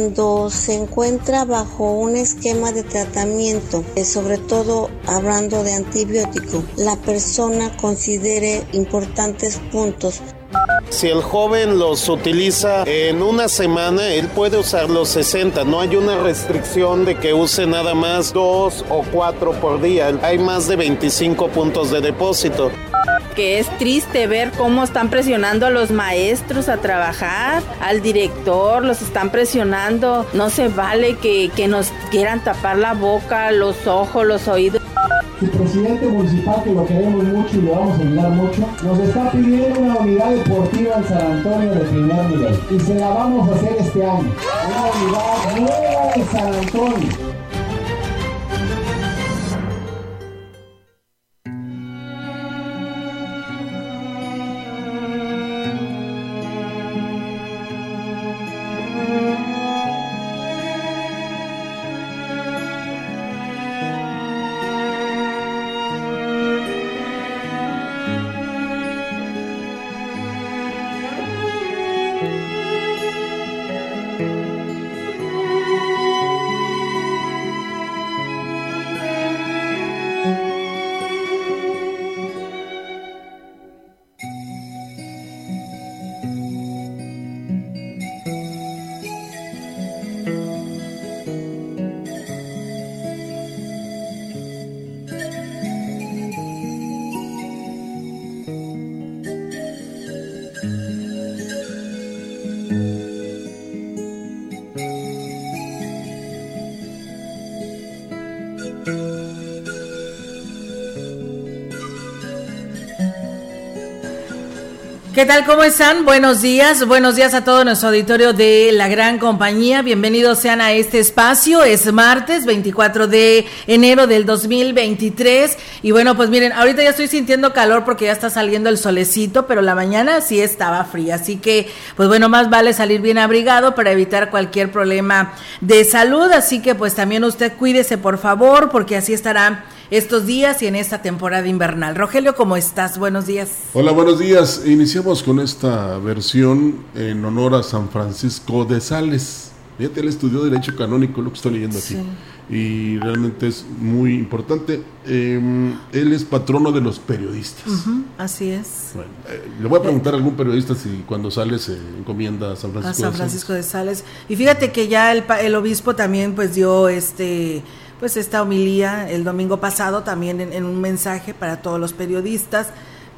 Cuando se encuentra bajo un esquema de tratamiento, eh, sobre todo hablando de antibiótico, la persona considere importantes puntos. Si el joven los utiliza en una semana, él puede usar los 60. No hay una restricción de que use nada más dos o cuatro por día. Hay más de 25 puntos de depósito que es triste ver cómo están presionando a los maestros a trabajar, al director, los están presionando. No se vale que, que nos quieran tapar la boca, los ojos, los oídos. Su presidente municipal, que lo queremos mucho y le vamos a ayudar mucho, nos está pidiendo una unidad deportiva en San Antonio de primer nivel. Y se la vamos a hacer este año. Una unidad nueva en San Antonio ¿Qué tal? ¿Cómo están? Buenos días. Buenos días a todo nuestro auditorio de la gran compañía. Bienvenidos sean a este espacio. Es martes 24 de enero del 2023. Y bueno, pues miren, ahorita ya estoy sintiendo calor porque ya está saliendo el solecito, pero la mañana sí estaba fría. Así que, pues bueno, más vale salir bien abrigado para evitar cualquier problema de salud. Así que pues también usted cuídese por favor porque así estará estos días y en esta temporada invernal. Rogelio, ¿cómo estás? Buenos días. Hola, buenos días. Iniciamos con esta versión en honor a San Francisco de Sales. Fíjate, él estudió Derecho Canónico, lo que estoy leyendo aquí. Y realmente es muy importante. Em, él es patrono de los periodistas. así es. Bueno, eh, le voy a preguntar a algún periodista si cuando sale se encomienda a San Francisco, a San Francisco de, Sales. Y fíjate que ya el, el obispo también pues dio este pues esta homilía el domingo pasado también en, un mensaje para todos los periodistas,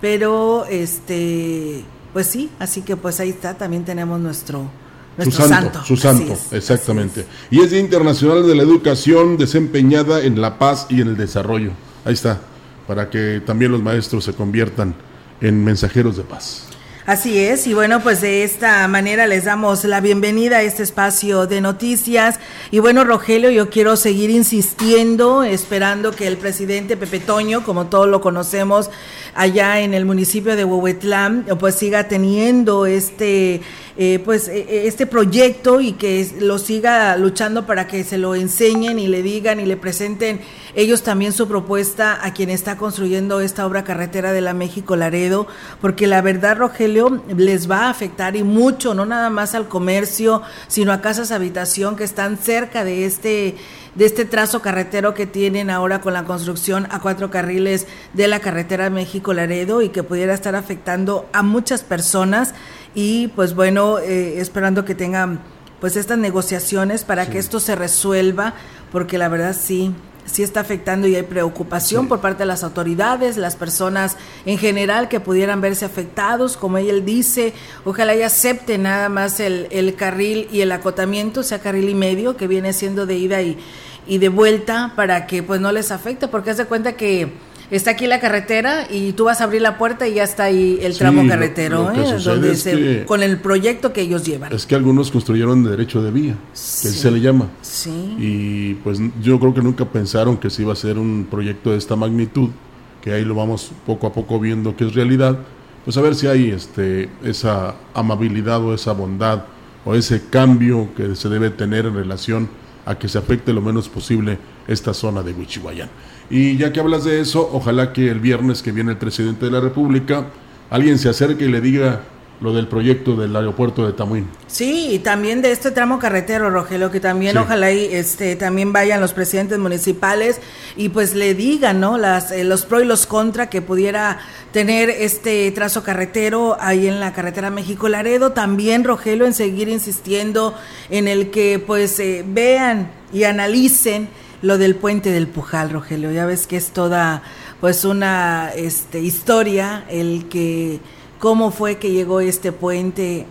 pero este pues sí, así que pues ahí está, también tenemos nuestro nuestro su santo, su santo, exactamente. Y es Día Internacional de la Educación desempeñada en la paz y en el desarrollo. Ahí está, para que también los maestros se conviertan en mensajeros de paz. Así es, y bueno, pues de esta manera les damos la bienvenida a este espacio de noticias. Y bueno, Rogelio, yo quiero seguir insistiendo, esperando que el presidente Pepe Toño, como todos lo conocemos allá en el municipio de Huehuetlán, pues siga teniendo este eh, pues eh, eh, este proyecto y que lo siga luchando para que se lo enseñen y le digan y le presenten ellos también su propuesta a quien está construyendo esta obra carretera de la México Laredo, porque la verdad, Rogelio, les va a afectar y mucho, no nada más al comercio, sino a casas habitación que están cerca de este de este trazo carretero que tienen ahora con la construcción a cuatro carriles de la carretera México Laredo y que pudiera estar afectando a muchas personas y pues bueno, eh, esperando que tengan pues estas negociaciones para que esto se resuelva, porque la verdad sí, sí está afectando y hay preocupación por parte de las autoridades, las personas en general que pudieran verse afectados, como él dice, ojalá y acepte nada más el, el carril y el acotamiento, sea carril y medio, que viene siendo de ida y, y de vuelta para que pues no les afecte, porque haz de cuenta que está aquí la carretera y tú vas a abrir la puerta y ya está ahí el tramo carretero, ¿eh? con el proyecto que ellos llevan. Es que algunos construyeron derecho de vía, que se le llama. Sí. Y pues yo creo que nunca pensaron que se iba a ser un proyecto de esta magnitud, que ahí lo vamos poco a poco viendo que es realidad. Pues a ver si hay este esa amabilidad o esa bondad o ese cambio que se debe tener en relación a que se afecte lo menos posible esta zona de Huichihuayán. Y ya que hablas de eso, ojalá que el viernes que viene el presidente de la República, alguien se acerque y le diga lo del proyecto del aeropuerto de Tamuín. Sí, y también de este tramo carretero, Rogelio, que también ojalá y este también vayan los presidentes municipales y pues le digan, ¿no? Las eh, los pro y los contra que pudiera tener este trazo carretero ahí en la carretera México Laredo, también Rogelio en seguir insistiendo en el que pues eh, vean y analicen lo del puente del Pujal, Rogelio. Ya ves que es toda pues una este, historia el que cómo fue que llegó este puente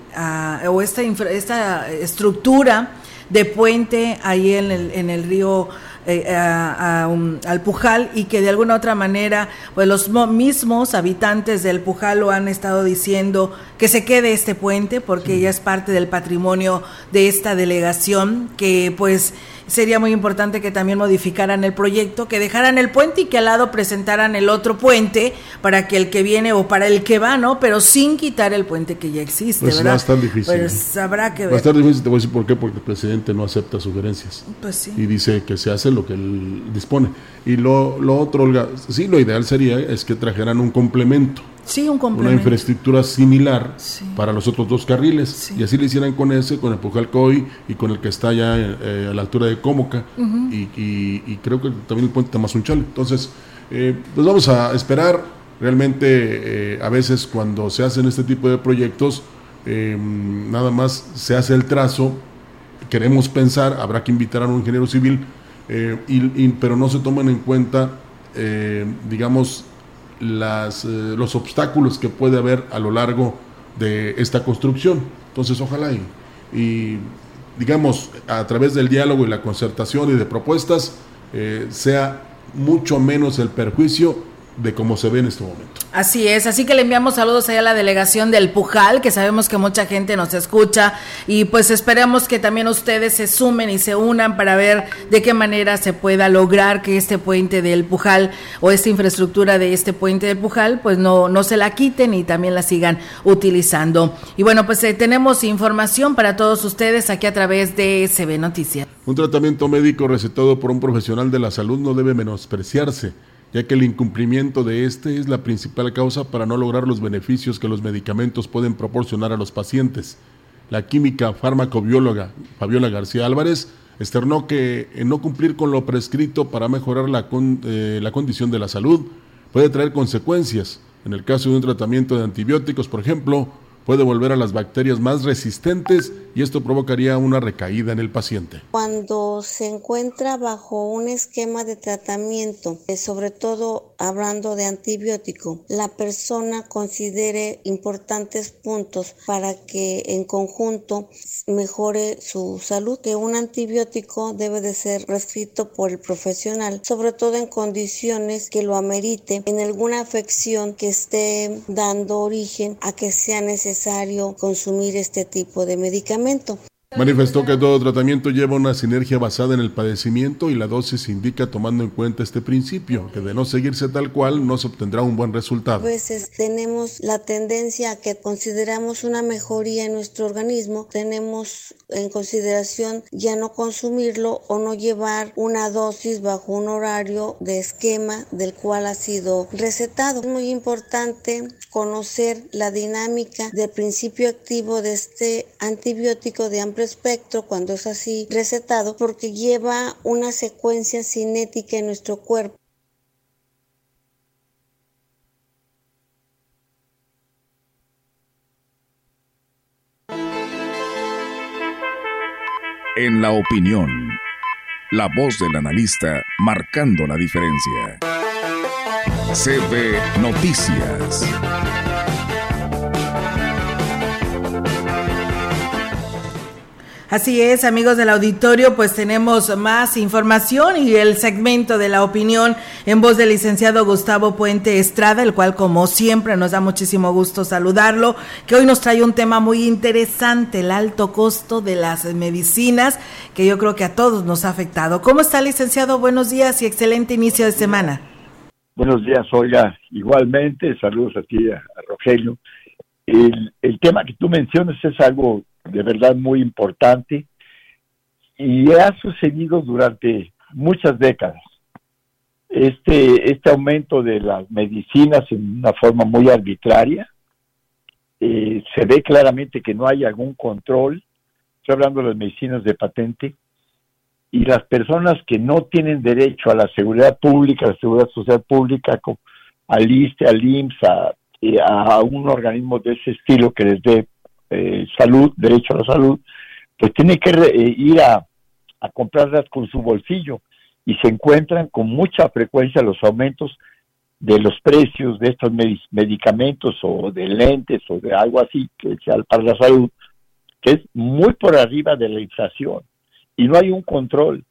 o esta, esta estructura de puente ahí en el, en el río eh, al Pujal y que de alguna otra manera pues los mismos habitantes del Pujal lo han estado diciendo que se quede este puente porque ya es parte del patrimonio de esta delegación que pues sería muy importante que también modificaran el proyecto, que dejaran el puente y que al lado presentaran el otro puente para que el que viene o para el que va, ¿no? Pero sin quitar el puente que ya existe, pues ¿verdad? Va a estar difícil. Pues habrá que ver. Va a estar difícil, te voy a decir por qué, porque el presidente no acepta sugerencias. Pues sí. Y dice que se hace lo que él dispone. Y lo, lo otro, Olga, sí, lo ideal sería es que trajeran un complemento Sí, un una infraestructura similar para los otros dos carriles. Y así le hicieran con ese, con el Pujalcoy y con el que está ya eh, a la altura de Cómoca y, creo que también el puente Tamazunchal. Entonces, eh, pues vamos a esperar. Realmente, eh, a veces cuando se hacen este tipo de proyectos, nada más se hace el trazo, queremos pensar, habrá que invitar a un ingeniero civil, y, pero no se toman en cuenta, digamos, las, eh, los obstáculos que puede haber a lo largo de esta construcción. Entonces, ojalá y, digamos, a través del diálogo y la concertación y de propuestas, eh, sea mucho menos el perjuicio de cómo se ve en este momento. Así es, así que le enviamos saludos allá a la delegación del Pujal, que sabemos que mucha gente nos escucha y pues esperamos que también ustedes se sumen y se unan para ver de qué manera se pueda lograr que este puente del Pujal o esta infraestructura de este puente del Pujal pues no, no se la quiten y también la sigan utilizando. Y bueno, pues eh, tenemos información para todos ustedes aquí a través de CB Noticias. Un tratamiento médico recetado por un profesional de la salud no debe menospreciarse ya que el incumplimiento de este es la principal causa para no lograr los beneficios que los medicamentos pueden proporcionar a los pacientes. La química farmacobióloga Fabiola García Álvarez externó que en no cumplir con lo prescrito para mejorar la, eh, la condición de la salud puede traer consecuencias. En el caso de un tratamiento de antibióticos, por ejemplo, puede volver a las bacterias más resistentes y esto provocaría una recaída en el paciente. Cuando se encuentra bajo un esquema de tratamiento, eh, sobre todo hablando de antibiótico, la persona considere importantes puntos para que en conjunto mejore su salud, que un antibiótico debe de ser prescrito por el profesional, sobre todo en condiciones que lo amerite, en alguna afección que esté dando origen a que sea necesario consumir este tipo de medicamento. Manifestó que todo tratamiento lleva una sinergia basada en el padecimiento y la dosis indica tomando en cuenta este principio, que de no seguirse tal cual no se obtendrá un buen resultado. A veces tenemos la tendencia a que consideramos una mejoría en nuestro organismo, tenemos en consideración ya no consumirlo o no llevar una dosis bajo un horario de esquema del cual ha sido recetado. Es muy importante conocer la dinámica del principio activo de este antibiótico de espectro cuando es así recetado porque lleva una secuencia cinética en nuestro cuerpo. En la opinión la voz del analista marcando la diferencia. CB Noticias. Así es, amigos del auditorio, pues tenemos más información y el segmento de la opinión en voz del licenciado Gustavo Puente Estrada, el cual como siempre nos da muchísimo gusto saludarlo, que hoy nos trae un tema muy interesante, el alto costo de las medicinas, que yo creo que a todos nos ha afectado. ¿Cómo está, licenciado? Buenos días y excelente inicio de semana. Buenos días, Olga. Igualmente, saludos a ti, a Rogelio. El, el tema que tú mencionas es algo de verdad muy importante y ha sucedido durante muchas décadas. Este, este aumento de las medicinas en una forma muy arbitraria, eh, se ve claramente que no hay algún control, estoy hablando de las medicinas de patente, y las personas que no tienen derecho a la seguridad pública, a la seguridad social pública, al ISTE, al IMSS, a, eh, a un organismo de ese estilo que les dé eh, salud, derecho a la salud, pues tiene que eh, ir a, comprarlas con su bolsillo y se encuentran con mucha frecuencia los aumentos de los precios de estos medicamentos o de lentes o de algo así que sea para la salud, que es muy por arriba de la inflación y no hay un control.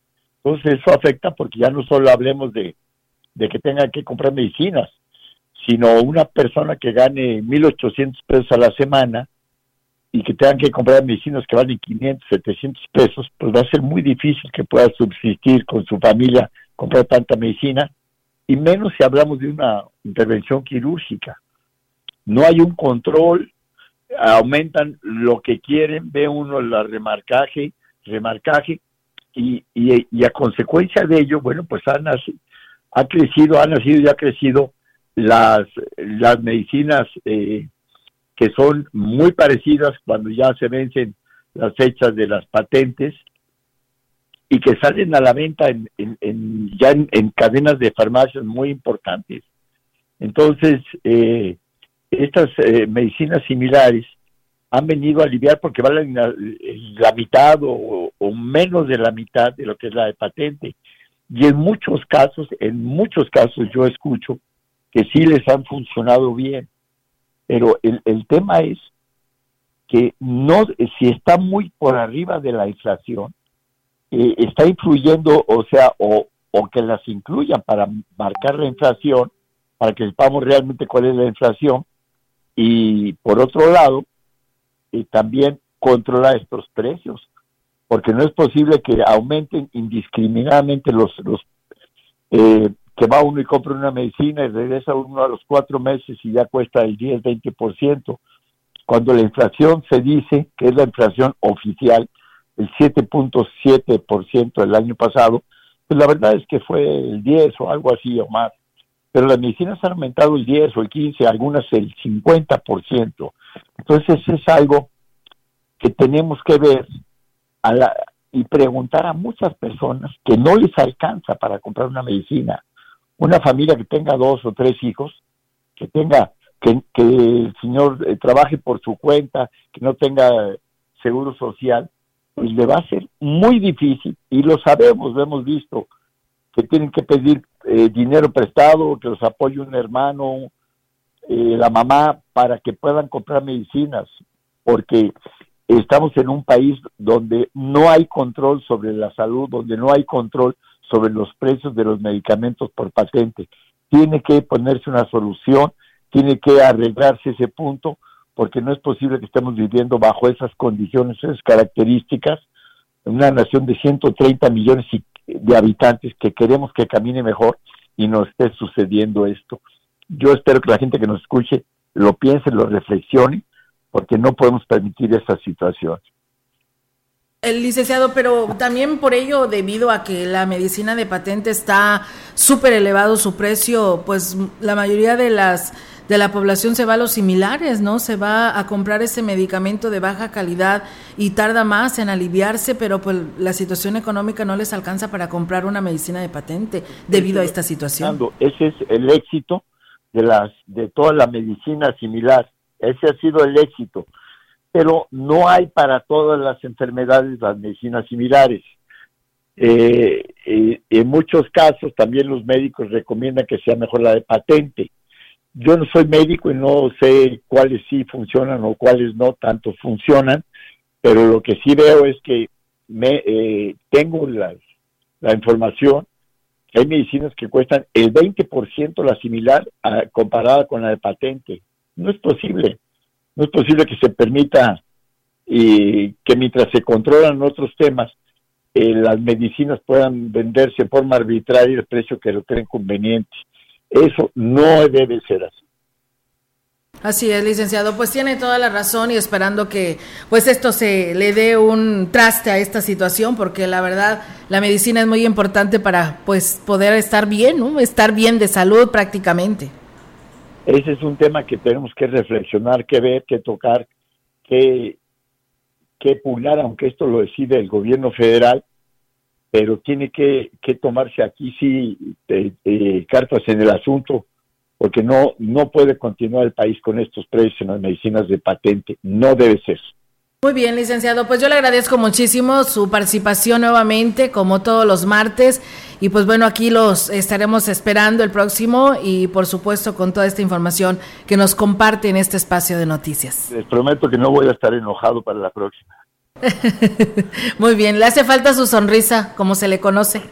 Entonces eso afecta porque ya no solo hablemos de, de que tengan que comprar medicinas, sino una persona que gane 1.800 pesos a la semana, y que tengan que comprar medicinas que valen 500, 700 pesos, pues va a ser muy difícil que pueda subsistir con su familia, comprar tanta medicina, y menos si hablamos de una intervención quirúrgica. No hay un control, aumentan lo que quieren, ve uno la remarcaje, remarcaje, y, y, a consecuencia de ello, bueno, pues han, ha crecido, han nacido y ha crecido las, las medicinas eh, que son muy parecidas cuando ya se vencen las fechas de las patentes y que salen a la venta en, ya en, cadenas de farmacias muy importantes. Entonces, eh, estas eh, medicinas similares han venido a aliviar porque valen la, mitad o, menos de la mitad de lo que es la de patente. Y en muchos casos, en muchos casos yo escucho que sí les han funcionado bien. Pero el, el tema es que no, si está muy por arriba de la inflación, eh, está influyendo, o sea, o, o que las incluyan para marcar la inflación, para que sepamos realmente cuál es la inflación, y por otro lado, y también controlar estos precios, porque no es posible que aumenten indiscriminadamente los, los eh, que va uno y compra una medicina y regresa uno a los cuatro meses y ya cuesta el 10, 20%, cuando la inflación se dice que es la inflación oficial, el 7.7% el año pasado, pues la verdad es que fue el 10 o algo así o más. Pero las medicinas han aumentado el 10 o el 15, algunas el 50%. Entonces es algo que tenemos que ver a la, y preguntar a muchas personas que no les alcanza para comprar una medicina una familia que tenga dos o tres hijos, que tenga, que, el señor eh, trabaje por su cuenta, que no tenga seguro social, pues le va a ser muy difícil, y lo sabemos, lo hemos visto, que tienen que pedir eh, dinero prestado, que los apoye un hermano, eh, la mamá, para que puedan comprar medicinas, porque estamos en un país donde no hay control sobre la salud, donde no hay control sobre los precios de los medicamentos por patente. Tiene que ponerse una solución, tiene que arreglarse ese punto, porque no es posible que estemos viviendo bajo esas condiciones, esas características, en una nación de 130 millones de habitantes que queremos que camine mejor y nos esté sucediendo esto. Yo espero que la gente que nos escuche lo piense, lo reflexione, porque no podemos permitir esa situación. El licenciado, pero también por ello, debido a que la medicina de patente está súper elevado su precio, pues la mayoría de las de la población se va a los similares, ¿no? Se va a comprar ese medicamento de baja calidad y tarda más en aliviarse, pero pues la situación económica no les alcanza para comprar una medicina de patente debido a esta situación. Ese es el éxito de las de toda la medicina similar. Ese ha sido el éxito pero no hay para todas las enfermedades las medicinas similares. Eh, en muchos casos también los médicos recomiendan que sea mejor la de patente. Yo no soy médico y no sé cuáles sí funcionan o cuáles no tanto funcionan, pero lo que sí veo es que me, eh, tengo la, la información hay medicinas que cuestan el 20% la similar comparada con la de patente. No es posible. No es posible que se permita y que mientras se controlan otros temas, eh, las medicinas puedan venderse de forma arbitraria el precio que lo creen conveniente. Eso no debe ser así. Así es, licenciado. Pues tiene toda la razón y esperando que pues esto se le dé un traste a esta situación porque la verdad la medicina es muy importante para pues poder estar bien, ¿no? Estar bien de salud prácticamente. Ese es un tema que tenemos que reflexionar, que ver, que tocar, que, que pular, aunque esto lo decide el gobierno federal, pero tiene que, que tomarse aquí sí cartas en el asunto porque no, no puede continuar el país con estos precios en las medicinas de patente, no debe ser. Muy bien, licenciado, pues yo le agradezco muchísimo su participación nuevamente, como todos los martes, y pues bueno, aquí los estaremos esperando el próximo y por supuesto con toda esta información que nos comparte en este espacio de noticias. Les prometo que no voy a estar enojado para la próxima. Muy bien, le hace falta su sonrisa, como se le conoce.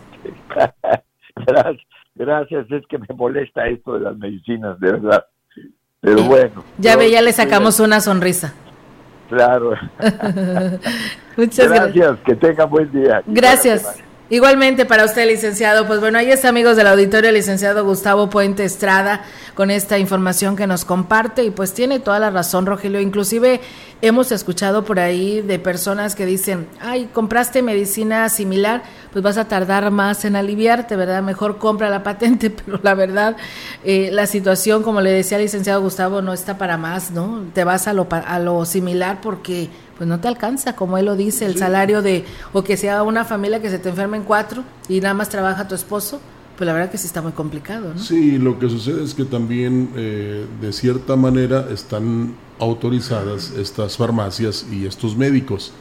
Gracias. Gracias, es que me molesta esto de las medicinas, de verdad. Pero bueno. Ya ve, ya le sacamos una sonrisa. Claro. Muchas gracias. Que tenga buen día. Gracias. Igualmente para usted, licenciado. Pues bueno, ahí está, amigos del auditorio, licenciado Gustavo Puente Estrada, con esta información que nos comparte. Y pues tiene toda la razón, Rogelio. Inclusive hemos escuchado por ahí de personas que dicen, ay, compraste medicina similar, pues vas a tardar más en aliviarte, ¿verdad? Mejor compra la patente, pero la verdad, eh, la situación, como le decía el licenciado Gustavo, no está para más, ¿no? Te vas a lo, a lo similar porque pues no te alcanza, como él lo dice, el salario de, o que sea una familia que se te enfermen cuatro y nada más trabaja tu esposo, pues la verdad que sí está muy complicado, ¿no? Sí, lo que sucede es que también eh, de cierta manera están autorizadas estas farmacias y estos médicos.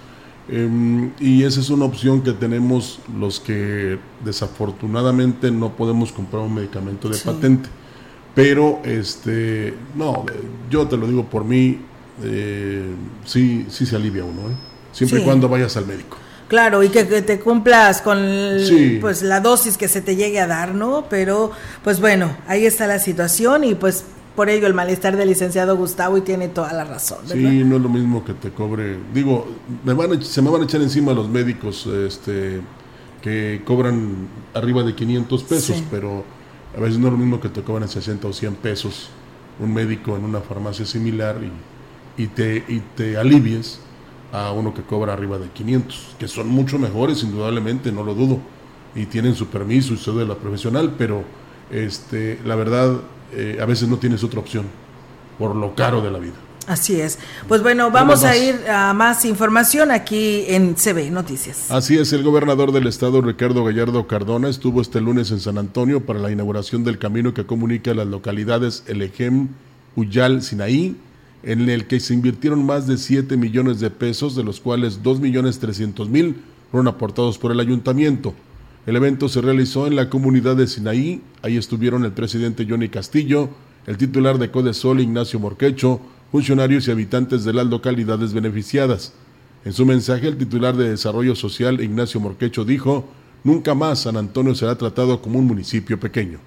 Em, y esa es una opción que tenemos los que desafortunadamente no podemos comprar un medicamento de patente. Pero, este, no, yo te lo digo por mí, eh, sí, sí se alivia uno, ¿eh? siempre y cuando vayas al médico. Claro, y que, te cumplas con pues la dosis que se te llegue a dar, ¿no? Pero, pues bueno, ahí está la situación y pues por ello el malestar del licenciado Gustavo y tiene toda la razón. Sí, no es lo mismo que te cobre. Digo, me van se me van a echar encima los médicos este, que cobran arriba de 500 pesos, pero a veces no es lo mismo que te cobran 60 o 100 pesos un médico en una farmacia similar y y te, y te alivies a uno que cobra arriba de 500, que son mucho mejores, indudablemente, no lo dudo, y tienen su permiso y su de la profesional, pero este, la verdad, eh, a veces no tienes otra opción por lo caro de la vida. Así es. Pues bueno, vamos a ir a más información aquí en CB Noticias. Así es, el gobernador del estado, Ricardo Gallardo Cardona, estuvo este lunes en San Antonio para la inauguración del camino que comunica las localidades El Ejem, Uyal, Sinaí, en el que se invirtieron más de 7 millones de pesos, de los cuales 2 millones 300 mil fueron aportados por el ayuntamiento. El evento se realizó en la comunidad de Sinaí, ahí estuvieron el presidente Johnny Castillo, el titular de Codesol Ignacio Morquecho, funcionarios y habitantes de las localidades beneficiadas. En su mensaje, el titular de Desarrollo Social Ignacio Morquecho dijo, Nunca más San Antonio será tratado como un municipio pequeño.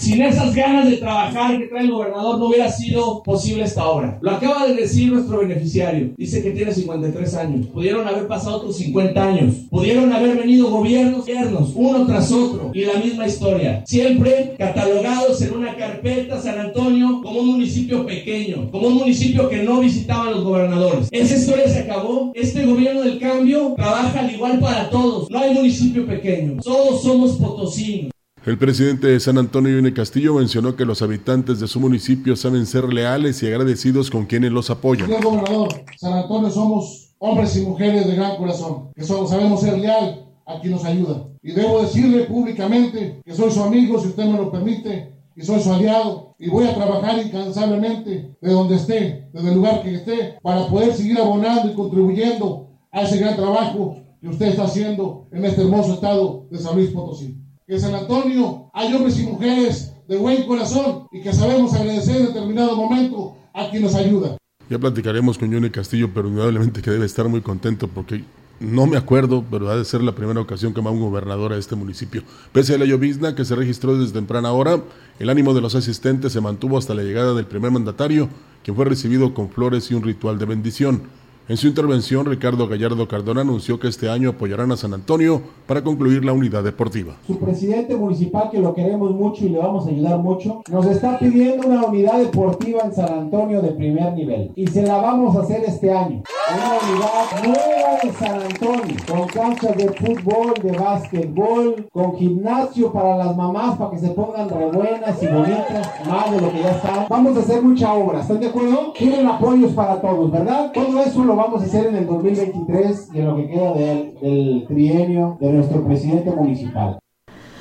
Sin esas ganas de trabajar que trae el gobernador no hubiera sido posible esta obra. Lo acaba de decir nuestro beneficiario. Dice que tiene 53 años. Pudieron haber pasado otros 50 años. Pudieron haber venido gobiernos, gobiernos, uno tras otro. Y la misma historia. Siempre catalogados en una carpeta San Antonio como un municipio pequeño. Como un municipio que no visitaban los gobernadores. Esa historia se acabó. Este gobierno del cambio trabaja al igual para todos. No hay municipio pequeño. Todos somos potosinos. El presidente de San Antonio, Yune Castillo, mencionó que los habitantes de su municipio saben ser leales y agradecidos con quienes los apoyan. Señor gobernador, San Antonio somos hombres y mujeres de gran corazón, que solo sabemos ser leal a quien nos ayuda. Y debo decirle públicamente que soy su amigo, si usted me lo permite, y soy su aliado, y voy a trabajar incansablemente de donde esté, desde el lugar que esté, para poder seguir abonando y contribuyendo a ese gran trabajo que usted está haciendo en este hermoso estado de San Luis Potosí. Que San Antonio hay hombres y mujeres de buen corazón y que sabemos agradecer en determinado momento a quien nos ayuda. Ya platicaremos con Johnny Castillo, pero indudablemente que debe estar muy contento porque no me acuerdo, pero ha de ser la primera ocasión que va un gobernador a este municipio. Pese a la llovizna que se registró desde temprana hora, el ánimo de los asistentes se mantuvo hasta la llegada del primer mandatario, quien fue recibido con flores y un ritual de bendición. En su intervención, Ricardo Gallardo Cardona anunció que este año apoyarán a San Antonio para concluir la unidad deportiva. Su presidente municipal, que lo queremos mucho y le vamos a ayudar mucho, nos está pidiendo una unidad deportiva en San Antonio de primer nivel. Y se la vamos a hacer este año. Una unidad nueva en San Antonio, con canchas de fútbol, de básquetbol, con gimnasio para las mamás para que se pongan re buenas y bonitas, más de lo que ya están. Vamos a hacer mucha obra, ¿están de acuerdo? Quieren apoyos para todos, ¿verdad? Todo eso lo vamos a hacer en el 2023 y en lo que queda del, del trienio de nuestro presidente municipal.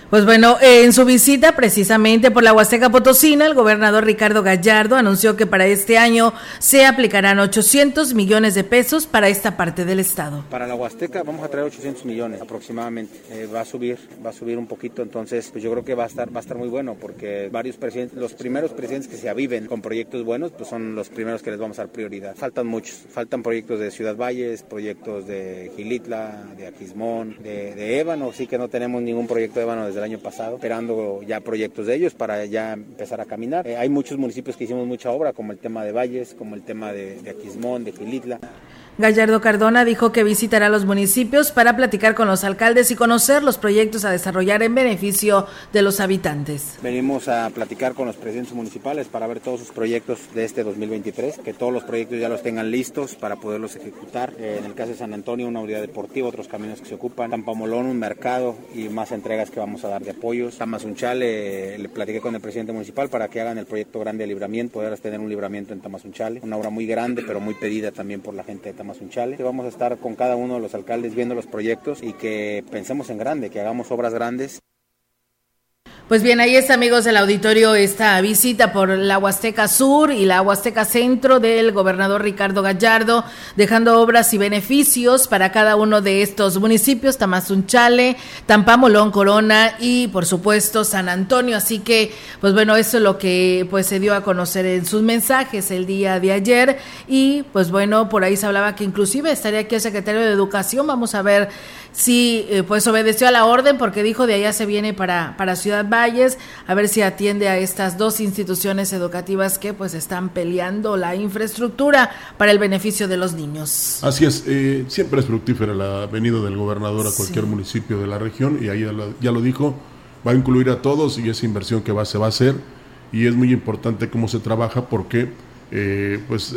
Pues bueno, en su visita precisamente por la Huasteca Potosina, el gobernador Ricardo Gallardo anunció que para este año se aplicarán 800 millones de pesos para esta parte del estado. Para la Huasteca vamos a traer 800 millones aproximadamente. Eh, va a subir, va a subir un poquito, entonces pues yo creo que va a estar va a estar muy bueno porque varios presidentes, los primeros presidentes que se aviven con proyectos buenos, pues son los primeros que les vamos a dar prioridad. Faltan muchos, faltan proyectos de Ciudad Valles, proyectos de Gilitla, de Aquismón, de, de Ébano, sí que no tenemos ningún proyecto de Ébano desde el año pasado, esperando ya proyectos de ellos para ya empezar a caminar. Eh, hay muchos municipios que hicimos mucha obra, como el tema de Valles, como el tema de, de Aquismón, de Gilitla. Gallardo Cardona dijo que visitará los municipios para platicar con los alcaldes y conocer los proyectos a desarrollar en beneficio de los habitantes. Venimos a platicar con los presidentes municipales para ver todos sus proyectos de este 2023, que todos los proyectos ya los tengan listos para poderlos ejecutar. Eh, en el caso de San Antonio, una unidad deportiva, otros caminos que se ocupan. Tampamolón, un mercado y más entregas que vamos a dar de apoyos. Tamazunchale, le platiqué con el presidente municipal para que hagan el proyecto grande de libramiento, poder tener un libramiento en Tamazunchale, una obra muy grande, pero muy pedida también por la gente de Tamazunchale. Tamazunchale. Vamos a estar con cada uno de los alcaldes viendo los proyectos y que pensemos en grande, que hagamos obras grandes. Pues bien, ahí está, amigos del auditorio, esta visita por la Huasteca Sur y la Huasteca Centro del gobernador Ricardo Gallardo, dejando obras y beneficios para cada uno de estos municipios, Tamazunchale, Tampamolón, Corona y, por supuesto, San Antonio. Así que, pues bueno, eso es lo que pues se dio a conocer en sus mensajes el día de ayer. Y, pues bueno, por ahí se hablaba que inclusive estaría aquí el secretario de Educación. Vamos a ver si eh, pues obedeció a la orden porque dijo de allá se viene para, para Ciudad Valles, a ver si atiende a estas dos instituciones educativas que pues están peleando la infraestructura para el beneficio de los niños. Así es, eh, siempre es fructífera la venida del gobernador a cualquier Sí. municipio de la región y ahí ya lo, ya lo dijo, va a incluir a todos y esa inversión que va, se va a hacer y es muy importante cómo se trabaja porque eh, pues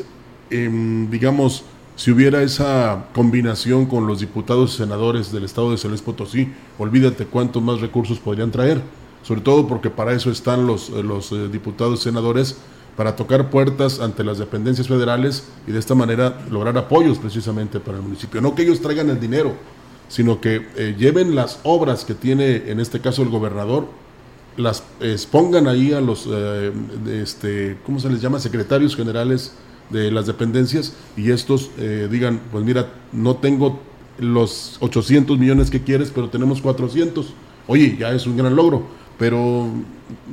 em, digamos si hubiera esa combinación con los diputados y senadores del estado de San Potosí, olvídate cuántos más recursos podrían traer, sobre todo porque para eso están los, eh, eh, diputados y senadores, para tocar puertas ante las dependencias federales y de esta manera lograr apoyos precisamente para el municipio. No que ellos traigan el dinero, sino que eh, lleven las obras que tiene en este caso el gobernador, las expongan ahí a los, este, ¿cómo se les llama? Secretarios generales de las dependencias y estos eh, digan, pues mira, no tengo los 800 millones que quieres, pero tenemos 400. Oye, ya es un gran logro, pero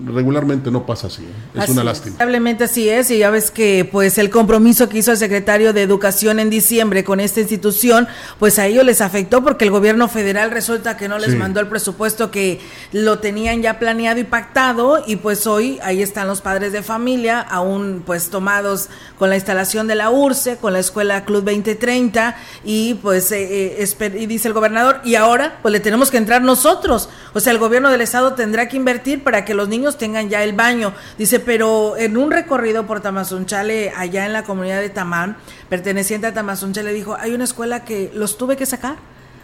regularmente no pasa así. ¿eh? Es Así una lástima. Lamentablemente así es, y ya ves que pues el compromiso que hizo el secretario de Educación en diciembre con esta institución, pues a ellos les afectó porque el gobierno federal resulta que no les Sí. mandó el presupuesto que lo tenían ya planeado y pactado, y pues hoy ahí están los padres de familia, aún pues tomados con la instalación de la URSE, con la escuela Club 2030, y pues eh, eh, y dice el gobernador, y ahora pues le tenemos que entrar nosotros, o sea, el gobierno del estado tendrá que invertir para que los niños tengan ya el baño. Dice, pero en un recorrido por Tamazunchale, allá en la comunidad de Tamán, perteneciente a Tamazunchale, dijo, hay una escuela que los tuve que sacar.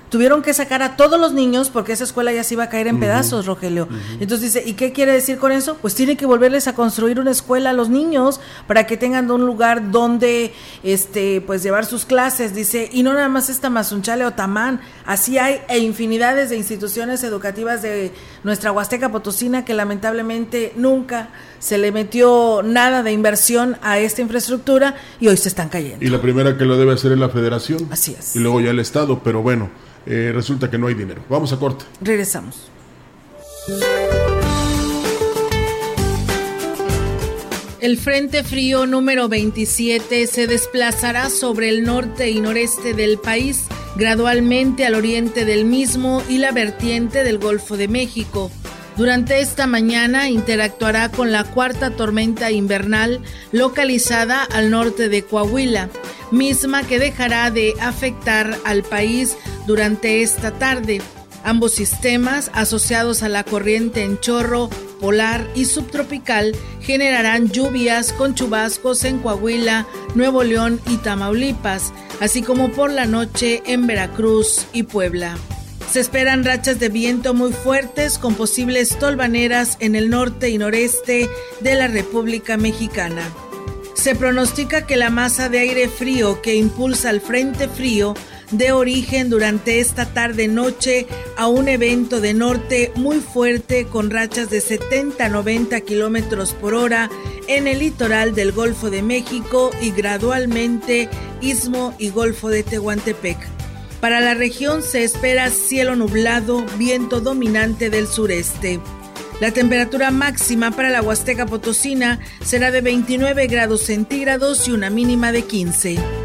Tuvieron que sacar a todos los niños porque esa escuela ya se iba a caer en pedazos, Rogelio. Entonces dice, ¿y qué quiere decir con eso? Pues tiene que volverles a construir una escuela a los niños para que tengan un lugar donde este pues llevar sus clases, dice, y no nada más es Tamazunchale o Tamán, así hay e infinidades de instituciones educativas de nuestra Huasteca Potosina que lamentablemente nunca se le metió nada de inversión a esta infraestructura y hoy se están cayendo. Y la primera que lo debe hacer es la federación. Así es. Y luego ya el Estado, pero bueno, eh, resulta que no hay dinero. Vamos a corte. Regresamos. El Frente Frío número 27 se desplazará sobre el norte y noreste del país, gradualmente al oriente del mismo y la vertiente del Golfo de México. Durante esta mañana interactuará con la cuarta tormenta invernal localizada al norte de Coahuila, misma que dejará de afectar al país durante esta tarde. Ambos sistemas, asociados a la corriente en chorro, polar y subtropical, generarán lluvias con chubascos en Coahuila, Nuevo León y Tamaulipas, así como por la noche en Veracruz y Puebla. Se esperan rachas de viento muy fuertes con posibles tolvaneras en el norte y noreste de la República Mexicana. Se pronostica que la masa de aire frío que impulsa el frente frío de origen durante esta tarde-noche a un evento de norte muy fuerte con rachas de 70-90 kilómetros por hora en el litoral del Golfo de México y gradualmente Istmo y Golfo de Tehuantepec. Para la región se espera cielo nublado, viento dominante del sureste. La temperatura máxima para la Huasteca Potosina será de 29 grados centígrados y una mínima de 15.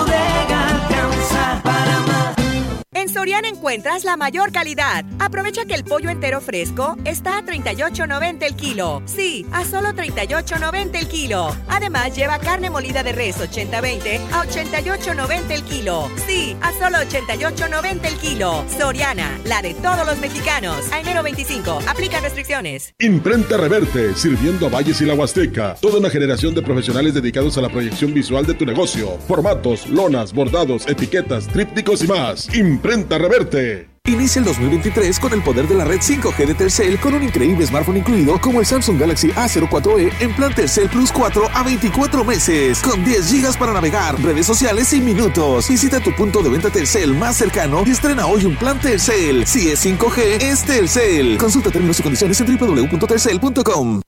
bodega. En Soriana encuentras la mayor calidad. Aprovecha que el pollo entero fresco está a 38.90 el kilo. Sí, a solo 38.90 el kilo. Además, lleva carne molida de res 80-20 a 88.90 el kilo. Sí, a solo 88.90 el kilo. Soriana, la de todos los mexicanos. A enero 25, aplica restricciones. Imprenta Reverte, sirviendo a Valles y la Huasteca. Toda una generación de profesionales dedicados a la proyección visual de tu negocio. Formatos, lonas, bordados, etiquetas, trípticos y más. Imprenta Reverte. Inicia el 2023 con el poder de la red 5G de Telcel con un increíble smartphone incluido como el Samsung Galaxy A04e en plan Telcel Plus 4 a 24 meses con 10 GB para navegar, redes sociales y minutos. Visita tu punto de venta Telcel más cercano y estrena hoy un plan Telcel. Si es 5G, es Telcel. Consulta términos y condiciones en www.telcel.com.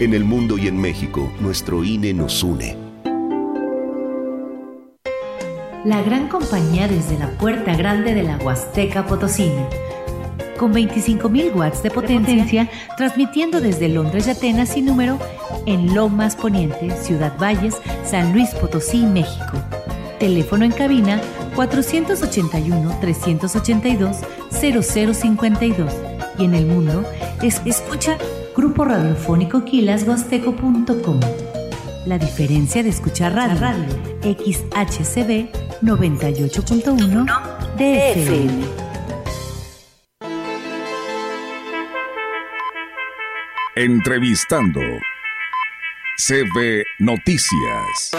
En el mundo y en México, nuestro INE nos une. La gran compañía desde la puerta grande de la Huasteca Potosina. Con 25.000 watts de potencia, transmitiendo desde Londres y Atenas sin número en Lomas Poniente, Ciudad Valles, San Luis Potosí, México. Teléfono en cabina 481-382-0052 y en el mundo es, escucha Grupo Radiofónico Quilashuasteco.com. La diferencia de escuchar radio, radio XHCB 98.1 DFM. Entrevistando CB Noticias.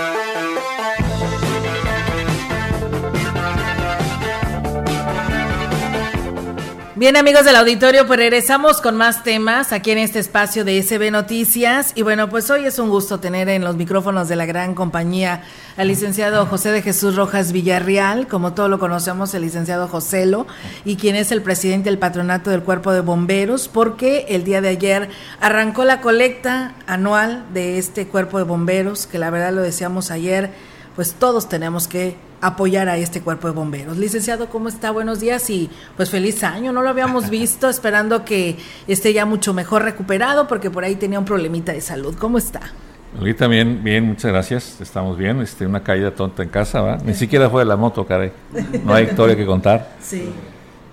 Bien amigos del auditorio, pues regresamos con más temas aquí en este espacio de SB Noticias. Y bueno, pues hoy es un gusto tener en los micrófonos de la gran compañía al licenciado José de Jesús Rojas Villarreal, como todos lo conocemos, el licenciado Joselo, y quien es el presidente del patronato del Cuerpo de Bomberos, porque el día de ayer arrancó la colecta anual de este Cuerpo de Bomberos, que la verdad lo decíamos ayer, pues todos tenemos que apoyar a este cuerpo de bomberos. Licenciado, ¿cómo está? Buenos días y pues feliz año. No lo habíamos visto, esperando que esté ya mucho mejor recuperado porque por ahí tenía un problemita de salud. ¿Cómo está? Ahorita bien, bien, muchas gracias. Estamos bien. Este, una caída tonta en casa, ¿va? Ni siquiera fue de la moto, caray. No hay historia que contar. Sí.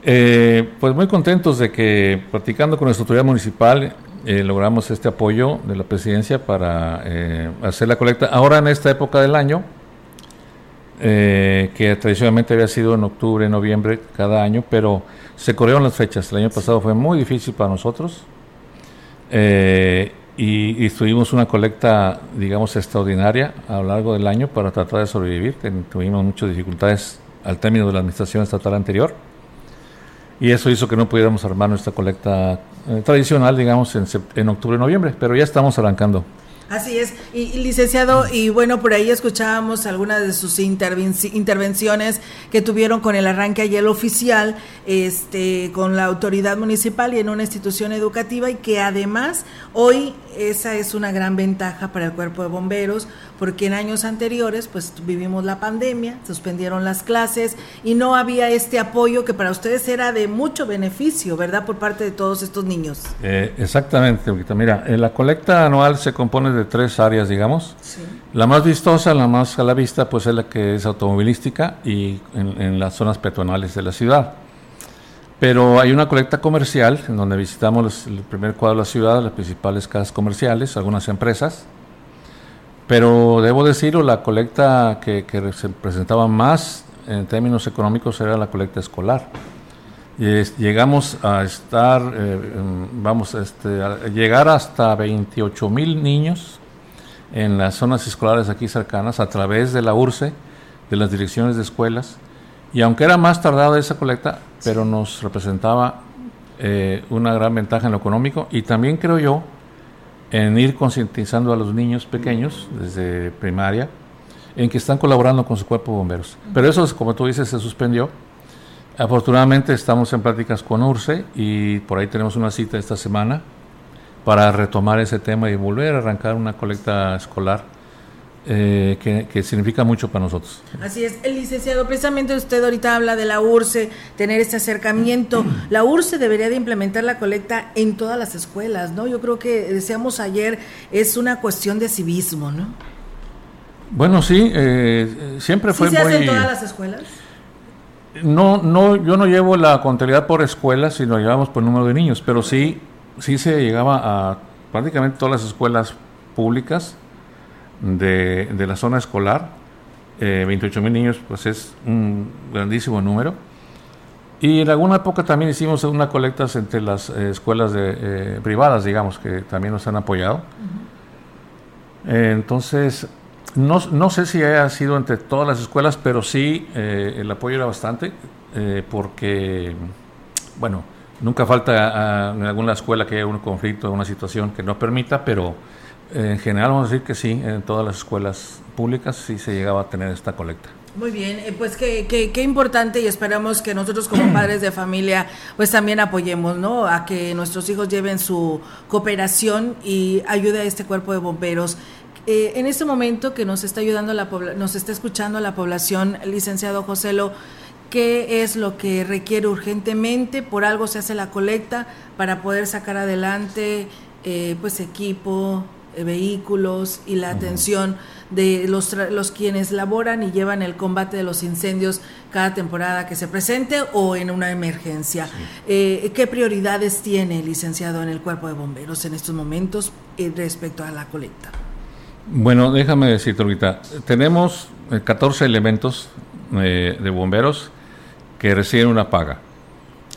Eh, pues muy contentos de que, practicando con nuestra autoridad municipal, eh, logramos este apoyo de la presidencia para eh, hacer la colecta. Ahora en esta época del año, eh, que tradicionalmente había sido en octubre, noviembre cada año, pero se corrieron las fechas. El año pasado fue muy difícil para nosotros eh, y, y, tuvimos una colecta, digamos, extraordinaria a lo largo del año para tratar de sobrevivir. Tuvimos muchas dificultades al término de la administración estatal anterior y eso hizo que no pudiéramos armar nuestra colecta eh, tradicional, digamos, en, en octubre, noviembre, pero ya estamos arrancando. Así es, y, licenciado, y bueno, por ahí escuchábamos algunas de sus intervenciones que tuvieron con el arranque ayer oficial, este, con la autoridad municipal y en una institución educativa, y que además hoy esa es una gran ventaja para el cuerpo de bomberos, porque en años anteriores pues vivimos la pandemia, suspendieron las clases y no había este apoyo que para ustedes era de mucho beneficio, ¿verdad? Por parte de todos estos niños. Eh, exactamente, Mira, eh, la colecta anual se compone de tres áreas, digamos. La más vistosa, la más a la vista, pues es la que es automovilística y en, en las zonas peatonales de la ciudad. Pero hay una colecta comercial en donde visitamos los, el primer cuadro de la ciudad, las principales casas comerciales, algunas empresas pero debo decirlo, la colecta que, se presentaba más en términos económicos era la colecta escolar. Y llegamos a estar, eh, vamos, este, a llegar hasta 28 mil niños en las zonas escolares aquí cercanas a través de la URCE, de las direcciones de escuelas. Y aunque era más tardada esa colecta, pero nos representaba eh, una gran ventaja en lo económico y también creo yo en ir concientizando a los niños pequeños desde primaria en que están colaborando con su cuerpo de bomberos. Pero eso, como tú dices, se suspendió. Afortunadamente estamos en prácticas con URCE y por ahí tenemos una cita esta semana para retomar ese tema y volver a arrancar una colecta escolar eh, que, significa mucho para nosotros. Así es, el licenciado, precisamente usted ahorita habla de la URCE, tener este acercamiento. La URCE debería de implementar la colecta en todas las escuelas, ¿no? Yo creo que decíamos ayer, es una cuestión de civismo, ¿no? Bueno, sí, eh, siempre fue ¿Sí se hace en todas las escuelas? No, no, yo no llevo la contabilidad por escuelas, sino llevamos por número de niños, pero sí, sí se llegaba a prácticamente todas las escuelas públicas de, de la zona escolar. Eh, 28 mil niños, pues es un grandísimo número. Y en alguna época también hicimos una colecta entre las eh, escuelas de, eh, privadas, digamos, que también nos han apoyado. entonces, no, no, sé si haya sido entre todas las escuelas, pero sí eh, el apoyo era bastante, porque, bueno, nunca falta en alguna escuela que haya un conflicto, una situación que no permita, pero en general vamos a decir que sí, en todas las escuelas públicas sí se llegaba a tener esta colecta. Muy bien, eh, pues qué, qué, importante y esperamos que nosotros como padres de familia pues también apoyemos, ¿no? A que nuestros hijos lleven su cooperación y ayude a este cuerpo de bomberos. Eh, en este momento que nos está ayudando la nos está escuchando la población, licenciado Joselo, ¿qué es lo que requiere urgentemente? Por algo se hace la colecta para poder sacar adelante eh, pues equipo, vehículos y la atención de los, los quienes laboran y llevan el combate de los incendios cada temporada que se presente o en una emergencia. Eh, ¿Qué prioridades tiene el licenciado en el cuerpo de bomberos en estos momentos eh, respecto a la colecta? Bueno, déjame decirte ahorita, tenemos 14 elementos de bomberos que reciben una paga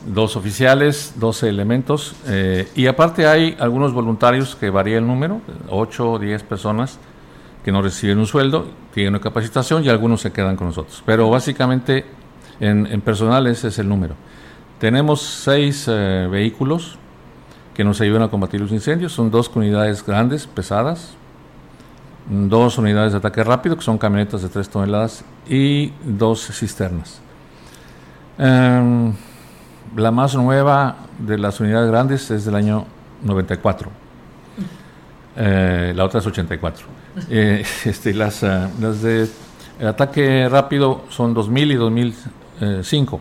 dos oficiales, 12 elementos, eh, y aparte hay algunos voluntarios que varía el número, 8 o 10 personas que no reciben un sueldo, tienen una capacitación y algunos se quedan con nosotros. Pero básicamente en, en personal ese es el número. Tenemos seis eh, vehículos que nos ayudan a combatir los incendios, son dos unidades grandes, pesadas, dos unidades de ataque rápido, que son camionetas de 3 toneladas, y dos cisternas. Em, la más nueva de las unidades grandes es del año 94. Eh, la otra es 84. Eh, este, las, uh, las de el ataque rápido son 2000 y 2005.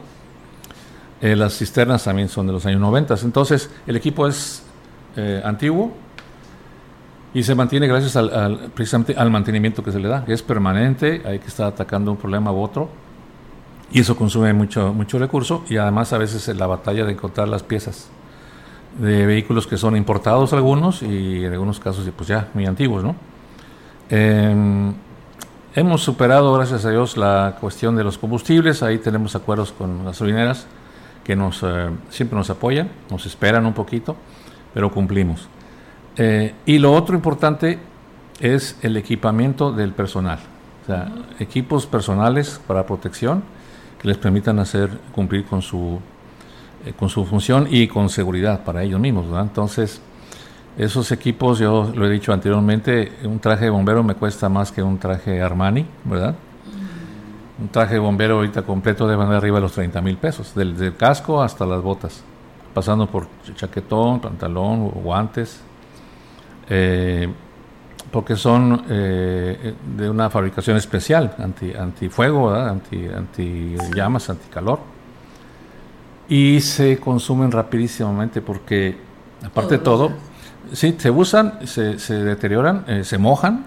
Eh, las cisternas también son de los años 90. Entonces, el equipo es antiguo y se mantiene gracias al, al, precisamente al mantenimiento que se le da, que es permanente, hay que estar atacando un problema u otro y eso consume mucho, mucho recurso y además a veces la batalla de encontrar las piezas de vehículos que son importados algunos y en algunos casos pues ya muy antiguos, ¿no? Em, hemos superado, gracias a Dios, la cuestión de los combustibles. Ahí tenemos acuerdos con gasolineras que nos, eh, siempre nos apoyan, nos esperan un poquito, pero cumplimos. Eh, y lo otro importante es el equipamiento del personal. O sea, equipos personales para protección les permitan hacer cumplir con su eh, con su función y con seguridad para ellos mismos. Entonces, esos equipos, yo lo he dicho anteriormente, un traje de bombero me cuesta más que un traje Armani, ¿verdad? Un traje de bombero ahorita completo debe andar arriba de los 30 mil pesos, del, casco hasta las botas, pasando por chaquetón, pantalón, guantes. Eh, porque son eh, de una fabricación especial, anti, antifuego, anti, anti llamas, anticalor. Y se consumen rapidísimamente porque, aparte de todo, sí, se usan, se, se deterioran, eh, se mojan,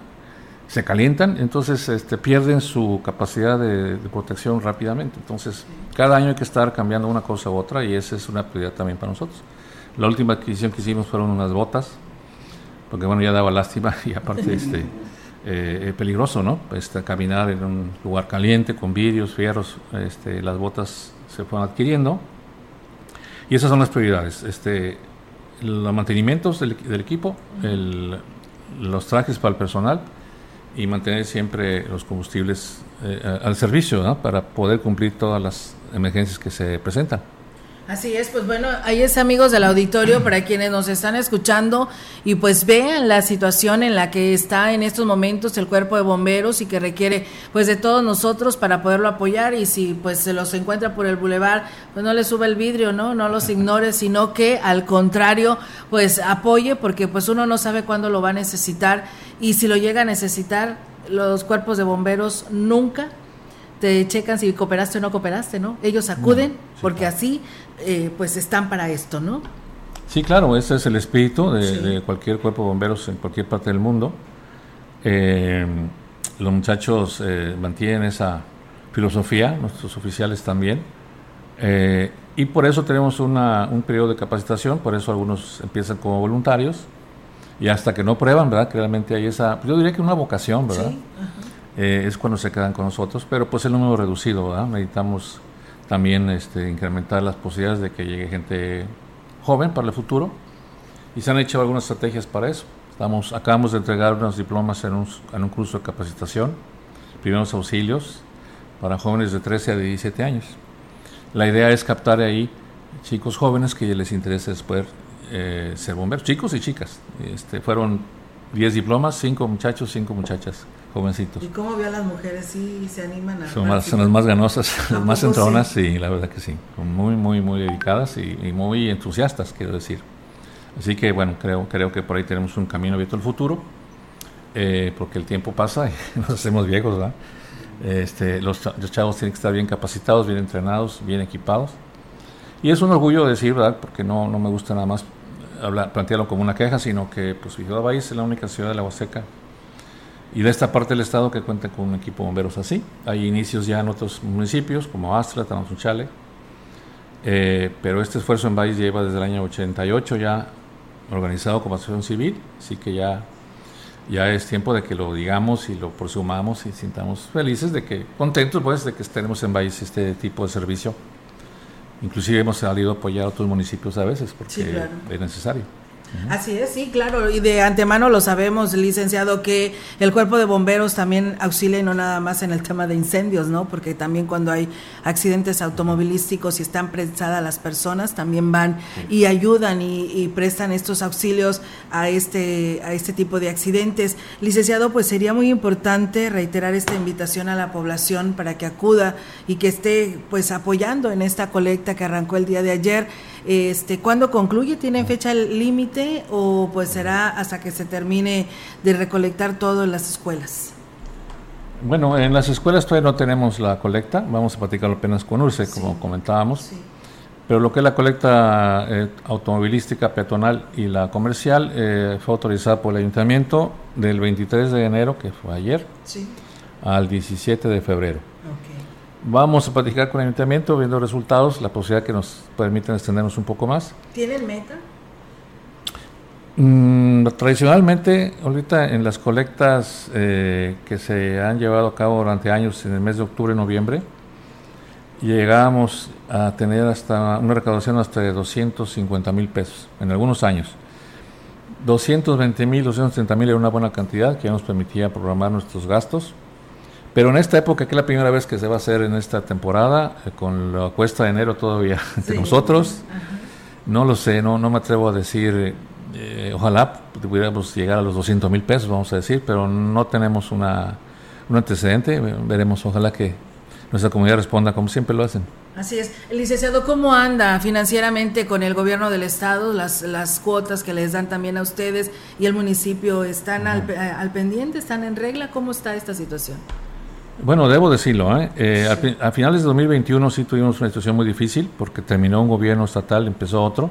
se calientan, entonces este, pierden su capacidad de, de, protección rápidamente. Entonces, cada año hay que estar cambiando una cosa u otra y esa es una prioridad también para nosotros. La última adquisición que hicimos fueron unas botas porque bueno, ya daba lástima y aparte este, eh, peligroso, ¿no? Este, caminar en un lugar caliente con vidrios, fierros, este, las botas se fueron adquiriendo y esas son las prioridades. Este, los mantenimientos del, equipo, los trajes para el personal y mantener siempre los combustibles eh, al servicio para poder cumplir todas las emergencias que se presentan. Así es, pues bueno, ahí es amigos del auditorio para quienes nos están escuchando y pues vean la situación en la que está en estos momentos el cuerpo de bomberos y que requiere pues de todos nosotros para poderlo apoyar y si pues se los encuentra por el bulevar, pues no le sube el vidrio, ¿no? No los ignore, sino que al contrario pues apoye porque pues uno no sabe cuándo lo va a necesitar y si lo llega a necesitar los cuerpos de bomberos nunca te checan si cooperaste o no cooperaste, ¿no? Ellos acuden porque así eh, pues están para esto, ¿no? Sí, claro, ese es el espíritu de, cualquier cuerpo de bomberos en cualquier parte del mundo. Eh, los muchachos eh, mantienen esa filosofía, nuestros oficiales también. y por eso tenemos una, un periodo de capacitación, por eso algunos empiezan como voluntarios y hasta que no prueban, ¿verdad? Que realmente hay esa, yo diría que una vocación, ¿verdad? es cuando se quedan con nosotros, pero pues el número reducido, ¿verdad? Necesitamos también este, incrementar las posibilidades de que llegue gente joven para el futuro y se han hecho algunas estrategias para eso. Estamos, acabamos de entregar unos diplomas en un, en un curso de capacitación, primeros auxilios para jóvenes de 13 a 17 años. La idea es captar ahí chicos jóvenes que les interese después eh, ser bomberos, chicos y chicas. Este, fueron 10 diplomas, 5 muchachos, 5 muchachas jovencitos. ¿Y cómo vio a las mujeres? ¿Sí se animan a...? Son, son las más ganosas, las más entronas, sí? la verdad que sí. Muy, muy, muy dedicadas y, muy entusiastas, quiero decir. Así que, bueno, creo, creo que por ahí tenemos un camino abierto al futuro, eh, porque el tiempo pasa y nos hacemos viejos, ¿verdad? Este, los, los, chavos tienen que estar bien capacitados, bien entrenados, bien equipados. Y es un orgullo decir, ¿verdad? Porque no, no me gusta nada más hablar, plantearlo como una queja, sino que pues Ciudad Valles es la única ciudad de la Huasteca y de esta parte del estado que cuenta con un equipo de bomberos así. Hay inicios ya en otros municipios como Astra, Tanazunchale, eh, pero este esfuerzo en Valles lleva desde el año 88 ya organizado como asociación civil, así que ya, ya es tiempo de que lo digamos y lo presumamos y sintamos felices de que, contentos pues de que estemos en Valles este tipo de servicio. Inclusive hemos salido a apoyar a otros municipios a veces porque es necesario. Así es, sí, claro, y de antemano lo sabemos, licenciado, que el cuerpo de bomberos también auxilia y no nada más en el tema de incendios, ¿no? Porque también cuando hay accidentes automovilísticos y están prensadas las personas, también van y ayudan y, prestan estos auxilios a este, a este tipo de accidentes. Licenciado, pues sería muy importante reiterar esta invitación a la población para que acuda y que esté pues apoyando en esta colecta que arrancó el día de ayer. Este, ¿Cuándo concluye? ¿Tienen fecha límite o pues será hasta que se termine de recolectar todo en las escuelas? Bueno, en las escuelas todavía no tenemos la colecta, vamos a platicarlo apenas con URCE, como comentábamos. Pero lo que es la colecta eh, automovilística, peatonal y la comercial eh, fue autorizada por el ayuntamiento del 23 de enero, que fue ayer, al 17 de febrero. Vamos a platicar con el ayuntamiento viendo resultados, la posibilidad que nos permiten extendernos un poco más. ¿Tienen meta? Mm, tradicionalmente, ahorita en las colectas eh, que se han llevado a cabo durante años en el mes de octubre y noviembre, llegábamos a tener hasta una recaudación hasta de 250 mil pesos en algunos años. 220 mil, 230 mil era una buena cantidad que nos permitía programar nuestros gastos pero en esta época, que es la primera vez que se va a hacer en esta temporada, eh, con la cuesta de enero todavía entre nosotros, no lo sé, no, no me atrevo a decir, eh, ojalá pudiéramos llegar a los 200 mil pesos, vamos a decir, pero no tenemos una, un antecedente, veremos, ojalá que nuestra comunidad responda como siempre lo hacen. Así es. licenciado, ¿cómo anda financieramente con el gobierno del estado? Las, las cuotas que les dan también a ustedes y el municipio, ¿están al, al pendiente? ¿Están en regla? ¿Cómo está esta situación? Bueno, debo decirlo, ¿eh? eh a, finales de 2021 sí tuvimos una situación muy difícil porque terminó un gobierno estatal, empezó otro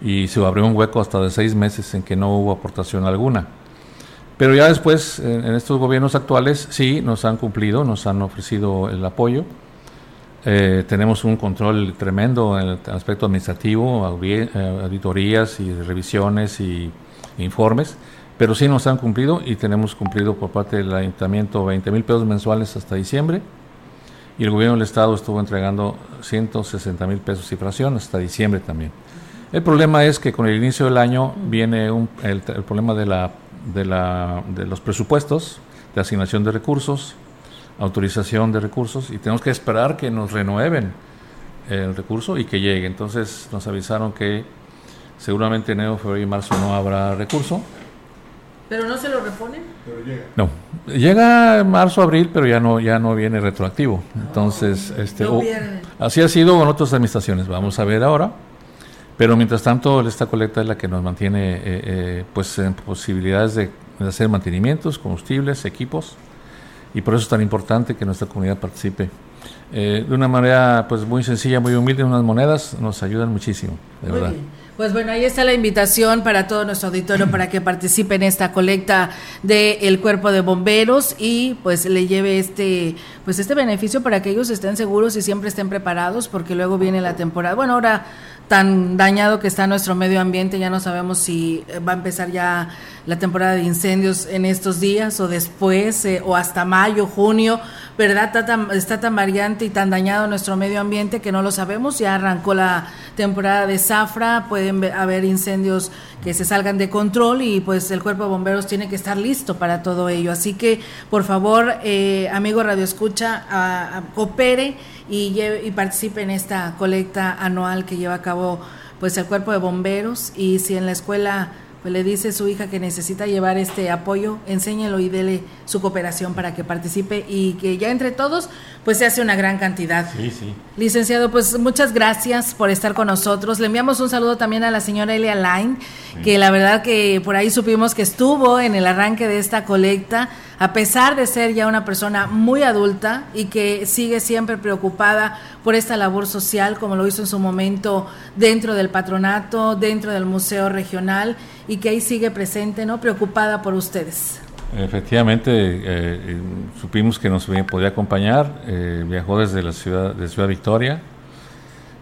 y se abrió un hueco hasta de seis meses en que no hubo aportación alguna. Pero ya después, en, estos gobiernos actuales, sí nos han cumplido, nos han ofrecido el apoyo. Eh, tenemos un control tremendo en el aspecto administrativo, eh, auditorías y revisiones y informes pero sí nos han cumplido y tenemos cumplido por parte del ayuntamiento 20 mil pesos mensuales hasta diciembre y el gobierno del estado estuvo entregando 160 mil pesos cifración hasta diciembre también. El problema es que con el inicio del año viene el, problema de, la, de, la, de los presupuestos, de asignación de recursos, autorización de recursos y tenemos que esperar que nos renueven el recurso y que llegue. Entonces nos avisaron que seguramente en enero, febrero y marzo no habrá recurso ¿Pero no se lo reponen? Pero llega. No, llega en marzo, abril, pero ya no, ya no viene retroactivo. Entonces, este, así ha sido con otras administraciones. Vamos a ver ahora. Pero mientras tanto, esta colecta es la que nos mantiene eh, eh, pues en posibilidades de, hacer mantenimientos, combustibles, equipos. Y por eso es tan importante que nuestra comunidad participe. Eh, de una manera pues muy sencilla, muy humilde, unas monedas nos ayudan muchísimo, de verdad. Pues bueno, ahí está la invitación para todo nuestro auditorio para que participe en esta colecta del cuerpo de bomberos y pues le lleve este pues este beneficio para que ellos estén seguros y siempre estén preparados porque luego viene la temporada. Bueno, ahora tan dañado que está nuestro medio ambiente, ya no sabemos si va a empezar ya la temporada de incendios en estos días o después eh, o hasta mayo, junio, ¿verdad? Está tan, está tan variante y tan dañado nuestro medio ambiente que no lo sabemos. Ya arrancó la temporada de zafra, pueden haber incendios que se salgan de control y pues el cuerpo de bomberos tiene que estar listo para todo ello. Así que por favor, eh, amigo Radio Escucha, coopere y, y participe en esta colecta anual que lleva a cabo pues el cuerpo de bomberos y si en la escuela pues le dice a su hija que necesita llevar este apoyo, enséñelo y dele su cooperación para que participe y que ya entre todos pues se hace una gran cantidad. Sí, sí. Licenciado, pues muchas gracias por estar con nosotros. Le enviamos un saludo también a la señora Elia Line, que la verdad que por ahí supimos que estuvo en el arranque de esta colecta a pesar de ser ya una persona muy adulta y que sigue siempre preocupada por esta labor social, como lo hizo en su momento dentro del patronato, dentro del Museo Regional, y que ahí sigue presente, ¿no? Preocupada por ustedes. Efectivamente, eh, supimos que nos podía acompañar, eh, viajó desde la ciudad de Ciudad Victoria,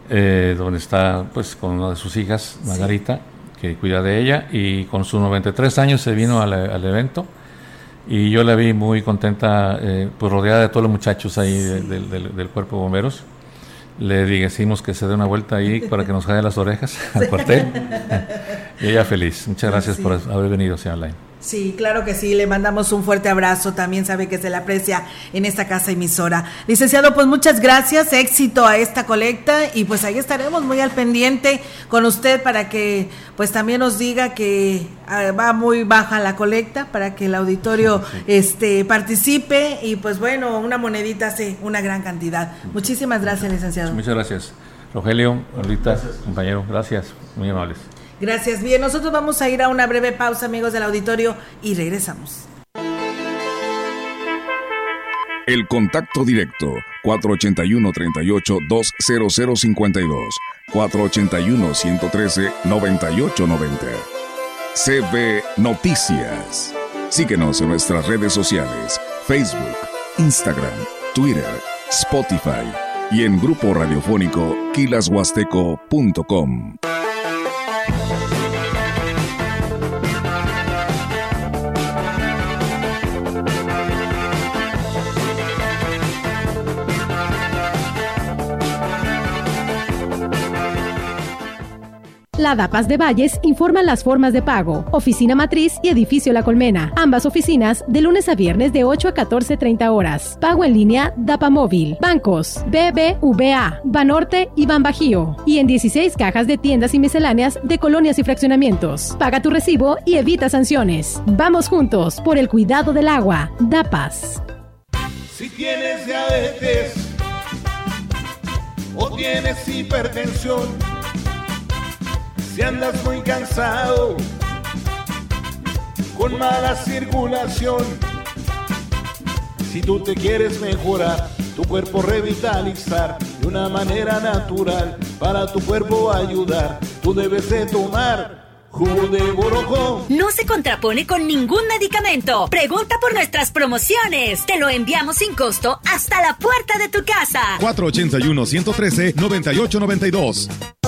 eh, donde está pues con una de sus hijas, Margarita, que cuida de ella, y con sus 93 años se vino al, evento y yo la vi muy contenta, pues rodeada de todos los muchachos ahí del, cuerpo de bomberos. Le dijimos que se dé una vuelta ahí para que nos jale las orejas al cuartel. y ella feliz. Muchas gracias por haber venido, señor Line. Sí, claro que sí, le mandamos un fuerte abrazo, también sabe que se le aprecia en esta casa emisora. Licenciado, pues muchas gracias, éxito a esta colecta y pues ahí estaremos muy al pendiente con usted para que pues también nos diga que ah, va muy baja la colecta para que el auditorio este participe y pues bueno, una monedita hace una gran cantidad. Muchísimas gracias, licenciado. Muchas gracias. Rogelio, ahorita, compañero, gracias, muy amables. Gracias. Bien, nosotros vamos a ir a una breve pausa, amigos del auditorio, y regresamos. El contacto directo 481-38-20052, 481-113-9890. CB Noticias. Síguenos en nuestras redes sociales, Facebook, Instagram, Twitter, Spotify y en grupo radiofónico kilashuasteco.com. La DAPAS de Valles informa las formas de pago. Oficina Matriz y Edificio La Colmena. Ambas oficinas de lunes a viernes de 8 a 14.30 horas. Pago en línea DAPA Móvil. Bancos BBVA, Banorte y Banbajío. Y en 16 cajas de tiendas y misceláneas de colonias y fraccionamientos. Paga tu recibo y evita sanciones. Vamos juntos por el cuidado del agua. DAPAS. Si tienes diabetes o tienes hipertensión si andas muy cansado, con mala circulación, si tú te quieres mejorar, tu cuerpo revitalizar de una manera natural, para tu cuerpo ayudar, tú debes de tomar Jugo de Borojó. No se contrapone con ningún medicamento. Pregunta por nuestras promociones. Te lo enviamos sin costo hasta la puerta de tu casa. 481-113-9892.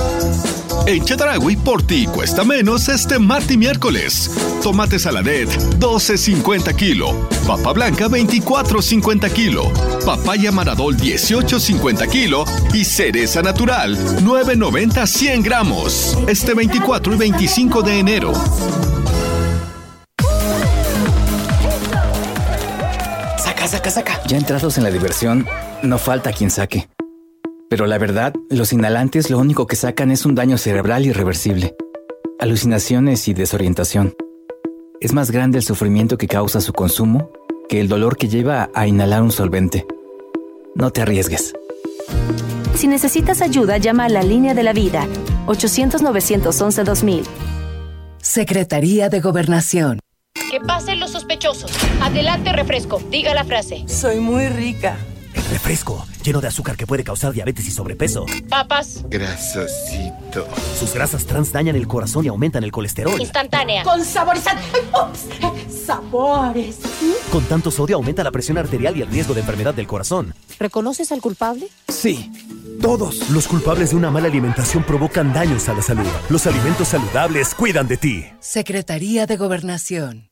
En Chedragui por ti cuesta menos este martes y miércoles. Tomate saladet 12.50 kilo. Papa blanca 24.50 kilo. Papaya maradol 18.50 kilo. Y cereza natural 9.90 100 gramos. Este 24 y 25 de enero. Saca, saca, saca. Ya entrados en la diversión, no falta quien saque. Pero la verdad, los inhalantes lo único que sacan es un daño cerebral irreversible, alucinaciones y desorientación. Es más grande el sufrimiento que causa su consumo que el dolor que lleva a inhalar un solvente. No te arriesgues. Si necesitas ayuda, llama a la línea de la vida 800-911-2000. Secretaría de Gobernación. Que pasen los sospechosos. Adelante, refresco. Diga la frase. Soy muy rica. El refresco, lleno de azúcar que puede causar diabetes y sobrepeso. Papas. Grasosito. Sus grasas trans dañan el corazón y aumentan el colesterol. Instantánea. Con saborizante. Sabores. Con tanto sodio aumenta la presión arterial y el riesgo de enfermedad del corazón. ¿Reconoces al culpable? Sí. Todos los culpables de una mala alimentación provocan daños a la salud. Los alimentos saludables cuidan de ti. Secretaría de Gobernación.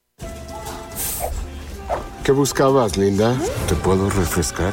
¿Qué buscabas, Linda? ¿Te puedo refrescar?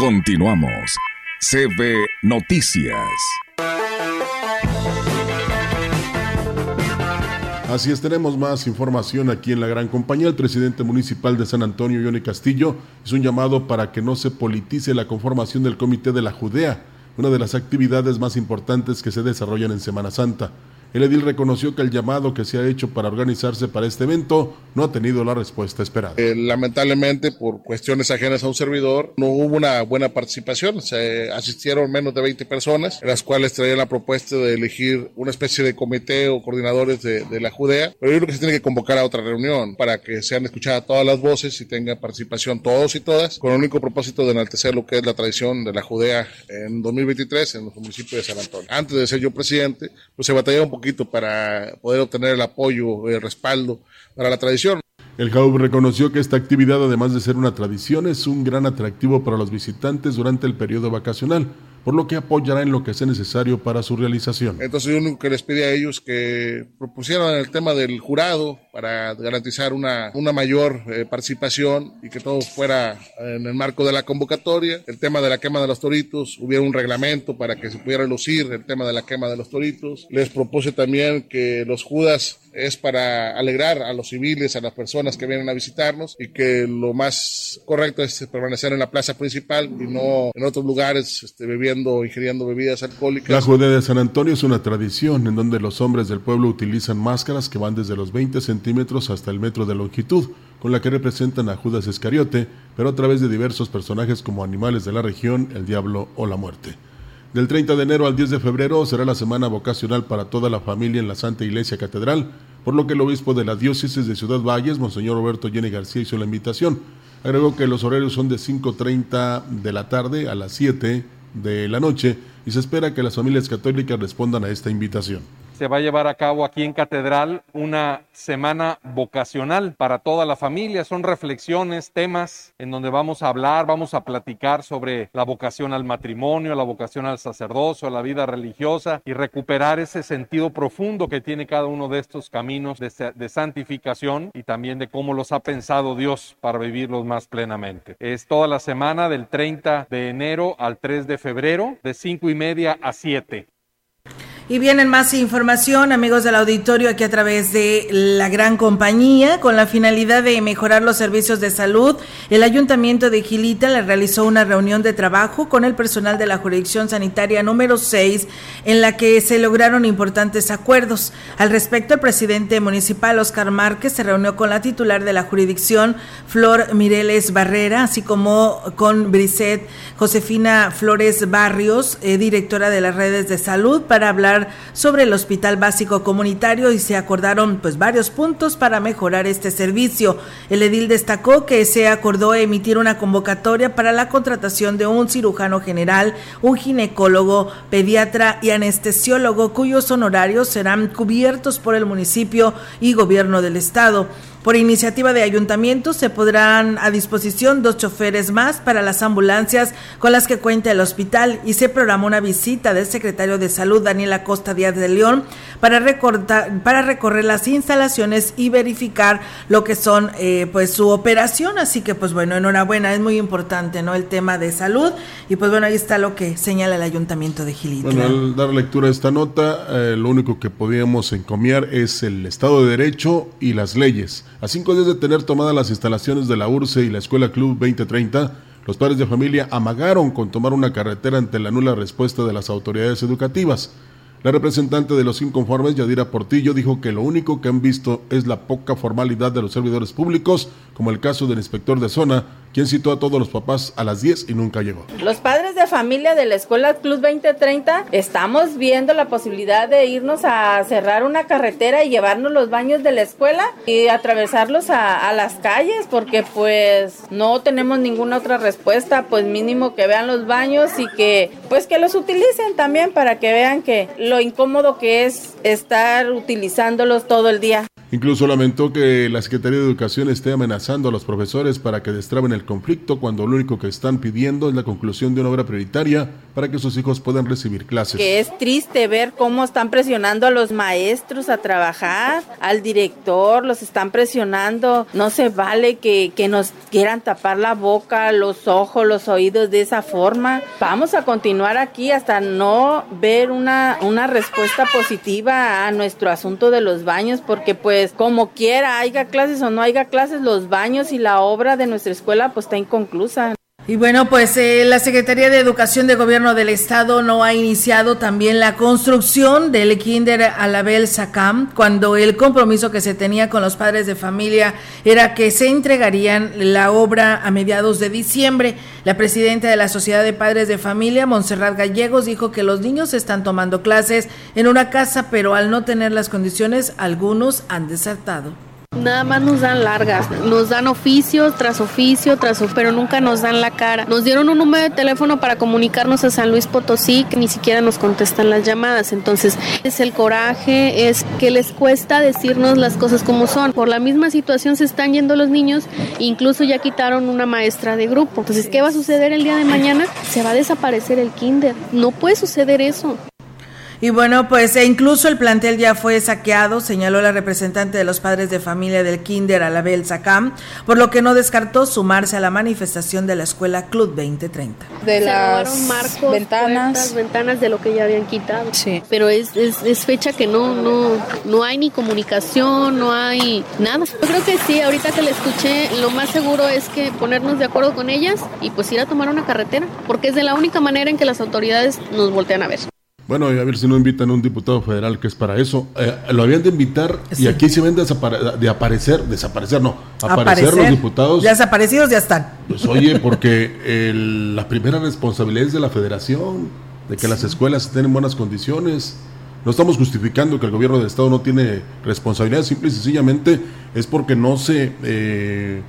Continuamos. CB Noticias. Así es, tenemos más información aquí en la gran compañía. El presidente municipal de San Antonio, Johnny Castillo, hizo un llamado para que no se politice la conformación del Comité de la Judea, una de las actividades más importantes que se desarrollan en Semana Santa. El edil reconoció que el llamado que se ha hecho para organizarse para este evento no ha tenido la respuesta esperada. Eh, lamentablemente, por cuestiones ajenas a un servidor, no hubo una buena participación. Se asistieron menos de 20 personas, las cuales traían la propuesta de elegir una especie de comité o coordinadores de, la Judea. Pero yo creo que se tiene que convocar a otra reunión para que sean escuchadas todas las voces y tengan participación todos y todas, con el único propósito de enaltecer lo que es la tradición de la Judea en 2023 en el municipio de San Antonio. Antes de ser yo presidente, pues se batallaba un poco poquito para poder obtener el apoyo, el respaldo para la tradición. El JAUB reconoció que esta actividad, además de ser una tradición, es un gran atractivo para los visitantes durante el periodo vacacional por lo que apoyará en lo que sea necesario para su realización. Entonces yo único que les pedí a ellos que propusieran el tema del jurado para garantizar una, una mayor eh, participación y que todo fuera en el marco de la convocatoria. El tema de la quema de los toritos, hubiera un reglamento para que se pudiera lucir el tema de la quema de los toritos. Les propuse también que los judas es para alegrar a los civiles, a las personas que vienen a visitarnos y que lo más correcto es permanecer en la plaza principal y no en otros lugares este, bebiendo ingiriendo bebidas alcohólicas. La Judea de San Antonio es una tradición en donde los hombres del pueblo utilizan máscaras que van desde los 20 centímetros hasta el metro de longitud, con la que representan a Judas Iscariote, pero a través de diversos personajes como animales de la región, el diablo o la muerte. Del 30 de enero al 10 de febrero será la semana vocacional para toda la familia en la Santa Iglesia Catedral, por lo que el obispo de la diócesis de Ciudad Valles, Monseñor Roberto Jenny García, hizo la invitación. Agregó que los horarios son de 5.30 de la tarde a las 7 de la noche y se espera que las familias católicas respondan a esta invitación se va a llevar a cabo aquí en Catedral una semana vocacional para toda la familia. Son reflexiones, temas en donde vamos a hablar, vamos a platicar sobre la vocación al matrimonio, la vocación al sacerdocio, la vida religiosa y recuperar ese sentido profundo que tiene cada uno de estos caminos de, de santificación y también de cómo los ha pensado Dios para vivirlos más plenamente. Es toda la semana del 30 de enero al 3 de febrero, de 5 y media a 7. Y vienen más información, amigos del auditorio, aquí a través de la gran compañía, con la finalidad de mejorar los servicios de salud. El Ayuntamiento de Gilita le realizó una reunión de trabajo con el personal de la jurisdicción sanitaria número 6, en la que se lograron importantes acuerdos. Al respecto, el presidente municipal, Oscar Márquez, se reunió con la titular de la jurisdicción, Flor Mireles Barrera, así como con Brisset Josefina Flores Barrios, eh, directora de las redes de salud, para hablar sobre el Hospital Básico Comunitario y se acordaron pues varios puntos para mejorar este servicio. El edil destacó que se acordó emitir una convocatoria para la contratación de un cirujano general, un ginecólogo, pediatra y anestesiólogo cuyos honorarios serán cubiertos por el municipio y gobierno del estado. Por iniciativa de ayuntamientos se podrán a disposición dos choferes más para las ambulancias con las que cuenta el hospital y se programó una visita del secretario de Salud Daniel Acosta Díaz de León para, recortar, para recorrer las instalaciones y verificar lo que son eh, pues su operación. Así que pues bueno, enhorabuena, es muy importante no el tema de salud y pues bueno, ahí está lo que señala el ayuntamiento de Gilitla. Bueno, al dar lectura a esta nota, eh, lo único que podíamos encomiar es el Estado de Derecho y las leyes a cinco días de tener tomadas las instalaciones de la URCE y la Escuela Club 2030, los padres de familia amagaron con tomar una carretera ante la nula respuesta de las autoridades educativas. La representante de los inconformes, Yadira Portillo, dijo que lo único que han visto es la poca formalidad de los servidores públicos, como el caso del inspector de zona, quien citó a todos los papás a las 10 y nunca llegó. Los padres de familia de la Escuela Club 2030 estamos viendo la posibilidad de irnos a cerrar una carretera y llevarnos los baños de la escuela y atravesarlos a, a las calles porque pues no tenemos ninguna otra respuesta, pues mínimo que vean los baños y que pues que los utilicen también para que vean que lo incómodo que es estar utilizándolos todo el día. Incluso lamentó que la Secretaría de Educación esté amenazando a los profesores para que destraben el conflicto cuando lo único que están pidiendo es la conclusión de una obra prioritaria para que sus hijos puedan recibir clases. Que es triste ver cómo están presionando a los maestros a trabajar, al director, los están presionando. No se vale que, que nos quieran tapar la boca, los ojos, los oídos de esa forma. Vamos a continuar aquí hasta no ver una, una respuesta positiva a nuestro asunto de los baños porque pues pues, como quiera, haya clases o no haya clases, los baños y la obra de nuestra escuela pues está inconclusa. Y bueno, pues eh, la Secretaría de Educación de Gobierno del Estado no ha iniciado también la construcción del Kinder Alabel Sacam, cuando el compromiso que se tenía con los padres de familia era que se entregarían la obra a mediados de diciembre. La presidenta de la Sociedad de Padres de Familia, Montserrat Gallegos, dijo que los niños están tomando clases en una casa, pero al no tener las condiciones, algunos han desertado. Nada más nos dan largas, nos dan oficio tras oficio, tras pero nunca nos dan la cara. Nos dieron un número de teléfono para comunicarnos a San Luis Potosí, que ni siquiera nos contestan las llamadas. Entonces, es el coraje, es que les cuesta decirnos las cosas como son. Por la misma situación se están yendo los niños, incluso ya quitaron una maestra de grupo. Entonces, ¿qué va a suceder el día de mañana? Se va a desaparecer el kinder. No puede suceder eso. Y bueno, pues e incluso el plantel ya fue saqueado, señaló la representante de los padres de familia del Kinder Alabel Sacam, por lo que no descartó sumarse a la manifestación de la escuela Club 2030. De las marcos, ventanas, ventanas de lo que ya habían quitado. Sí. Pero es, es, es, fecha que no, no, no hay ni comunicación, no hay nada. Yo creo que sí, ahorita que la escuché, lo más seguro es que ponernos de acuerdo con ellas y pues ir a tomar una carretera, porque es de la única manera en que las autoridades nos voltean a ver. Bueno, a ver si no invitan a un diputado federal que es para eso. Eh, lo habían de invitar y aquí se ven de aparecer, desaparecer, no, aparecer, los diputados. Desaparecidos ya están. Pues oye, porque la primera responsabilidad es de la federación, de que las escuelas estén en buenas condiciones. No estamos justificando que el gobierno del Estado no tiene responsabilidad, simple y sencillamente es porque no se eh,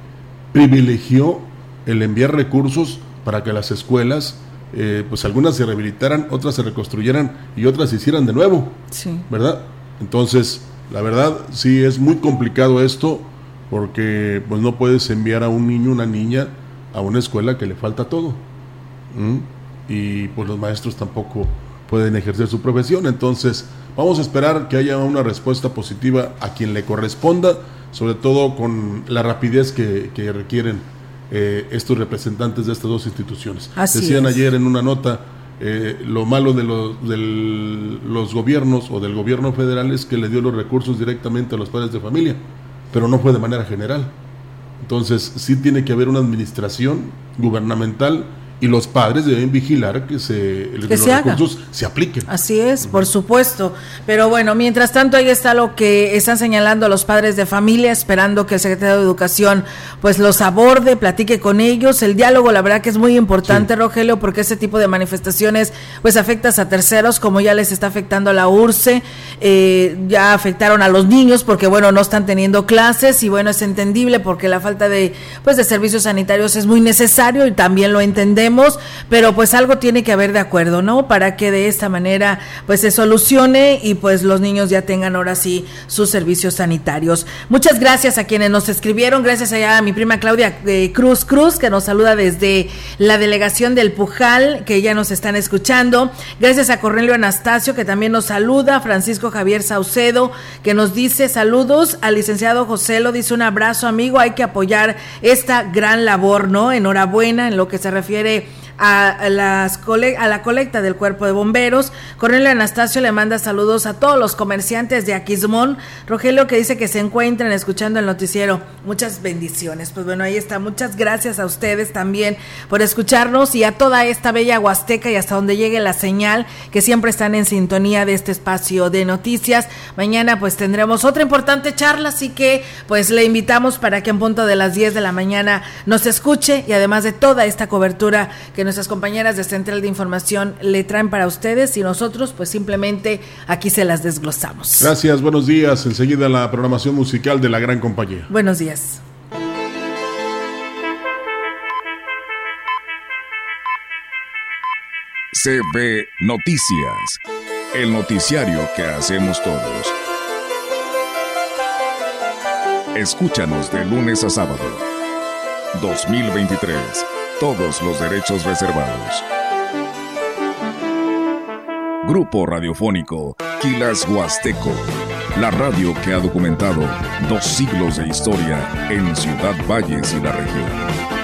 privilegió el enviar recursos para que las escuelas eh, pues algunas se rehabilitaran, otras se reconstruyeran y otras se hicieran de nuevo. Sí. ¿Verdad? Entonces, la verdad, sí es muy complicado esto porque pues no puedes enviar a un niño, una niña a una escuela que le falta todo. Y pues los maestros tampoco pueden ejercer su profesión. Entonces, vamos a esperar que haya una respuesta positiva a quien le corresponda, sobre todo con la rapidez que, que requieren eh, estos representantes de estas dos instituciones. Decían ayer en una nota, eh, lo malo de los, de los gobiernos o del gobierno federal es que le dio los recursos directamente a los padres de familia, pero no fue de manera general. Entonces, sí tiene que haber una administración gubernamental y los padres deben vigilar que, se, los recursos se apliquen. Así es, por supuesto. Pero bueno, mientras tanto ahí está lo que están señalando los padres de familia, esperando que el secretario de Educación pues los aborde, platique con ellos. El diálogo, la verdad que es muy importante, Rogelio, porque ese tipo de manifestaciones pues afectas a terceros, como ya les está afectando a la URCE, eh, ya afectaron a los niños porque bueno, no están teniendo clases y bueno, es entendible porque la falta de pues de servicios sanitarios es muy necesario y también lo entendemos pero pues algo tiene que haber de acuerdo, ¿no? Para que de esta manera pues se solucione y pues los niños ya tengan ahora sí sus servicios sanitarios. Muchas gracias a quienes nos escribieron, gracias a mi prima Claudia eh, Cruz Cruz que nos saluda desde la delegación del Pujal, que ya nos están escuchando. Gracias a Cornelio Anastasio que también nos saluda, Francisco Javier Saucedo que nos dice saludos al licenciado José lo dice un abrazo amigo, hay que apoyar esta gran labor, ¿no? Enhorabuena en lo que se refiere a, las a la colecta del cuerpo de bomberos. Cornelio Anastasio le manda saludos a todos los comerciantes de Aquismón. Rogelio que dice que se encuentran escuchando el noticiero. Muchas bendiciones. Pues bueno, ahí está. Muchas gracias a ustedes también por escucharnos y a toda esta bella Huasteca y hasta donde llegue la señal que siempre están en sintonía de este espacio de noticias. Mañana pues tendremos otra importante charla, así que pues le invitamos para que en punto de las 10 de la mañana nos escuche y además de toda esta cobertura que nos nuestras compañeras de Central de Información le traen para ustedes y nosotros pues simplemente aquí se las desglosamos. Gracias, buenos días. Enseguida la programación musical de la gran compañía. Buenos días. CB Noticias, el noticiario que hacemos todos. Escúchanos de lunes a sábado. 2023. Todos los derechos reservados. Grupo Radiofónico Quilas Huasteco. La radio que ha documentado dos siglos de historia en Ciudad Valles y la región.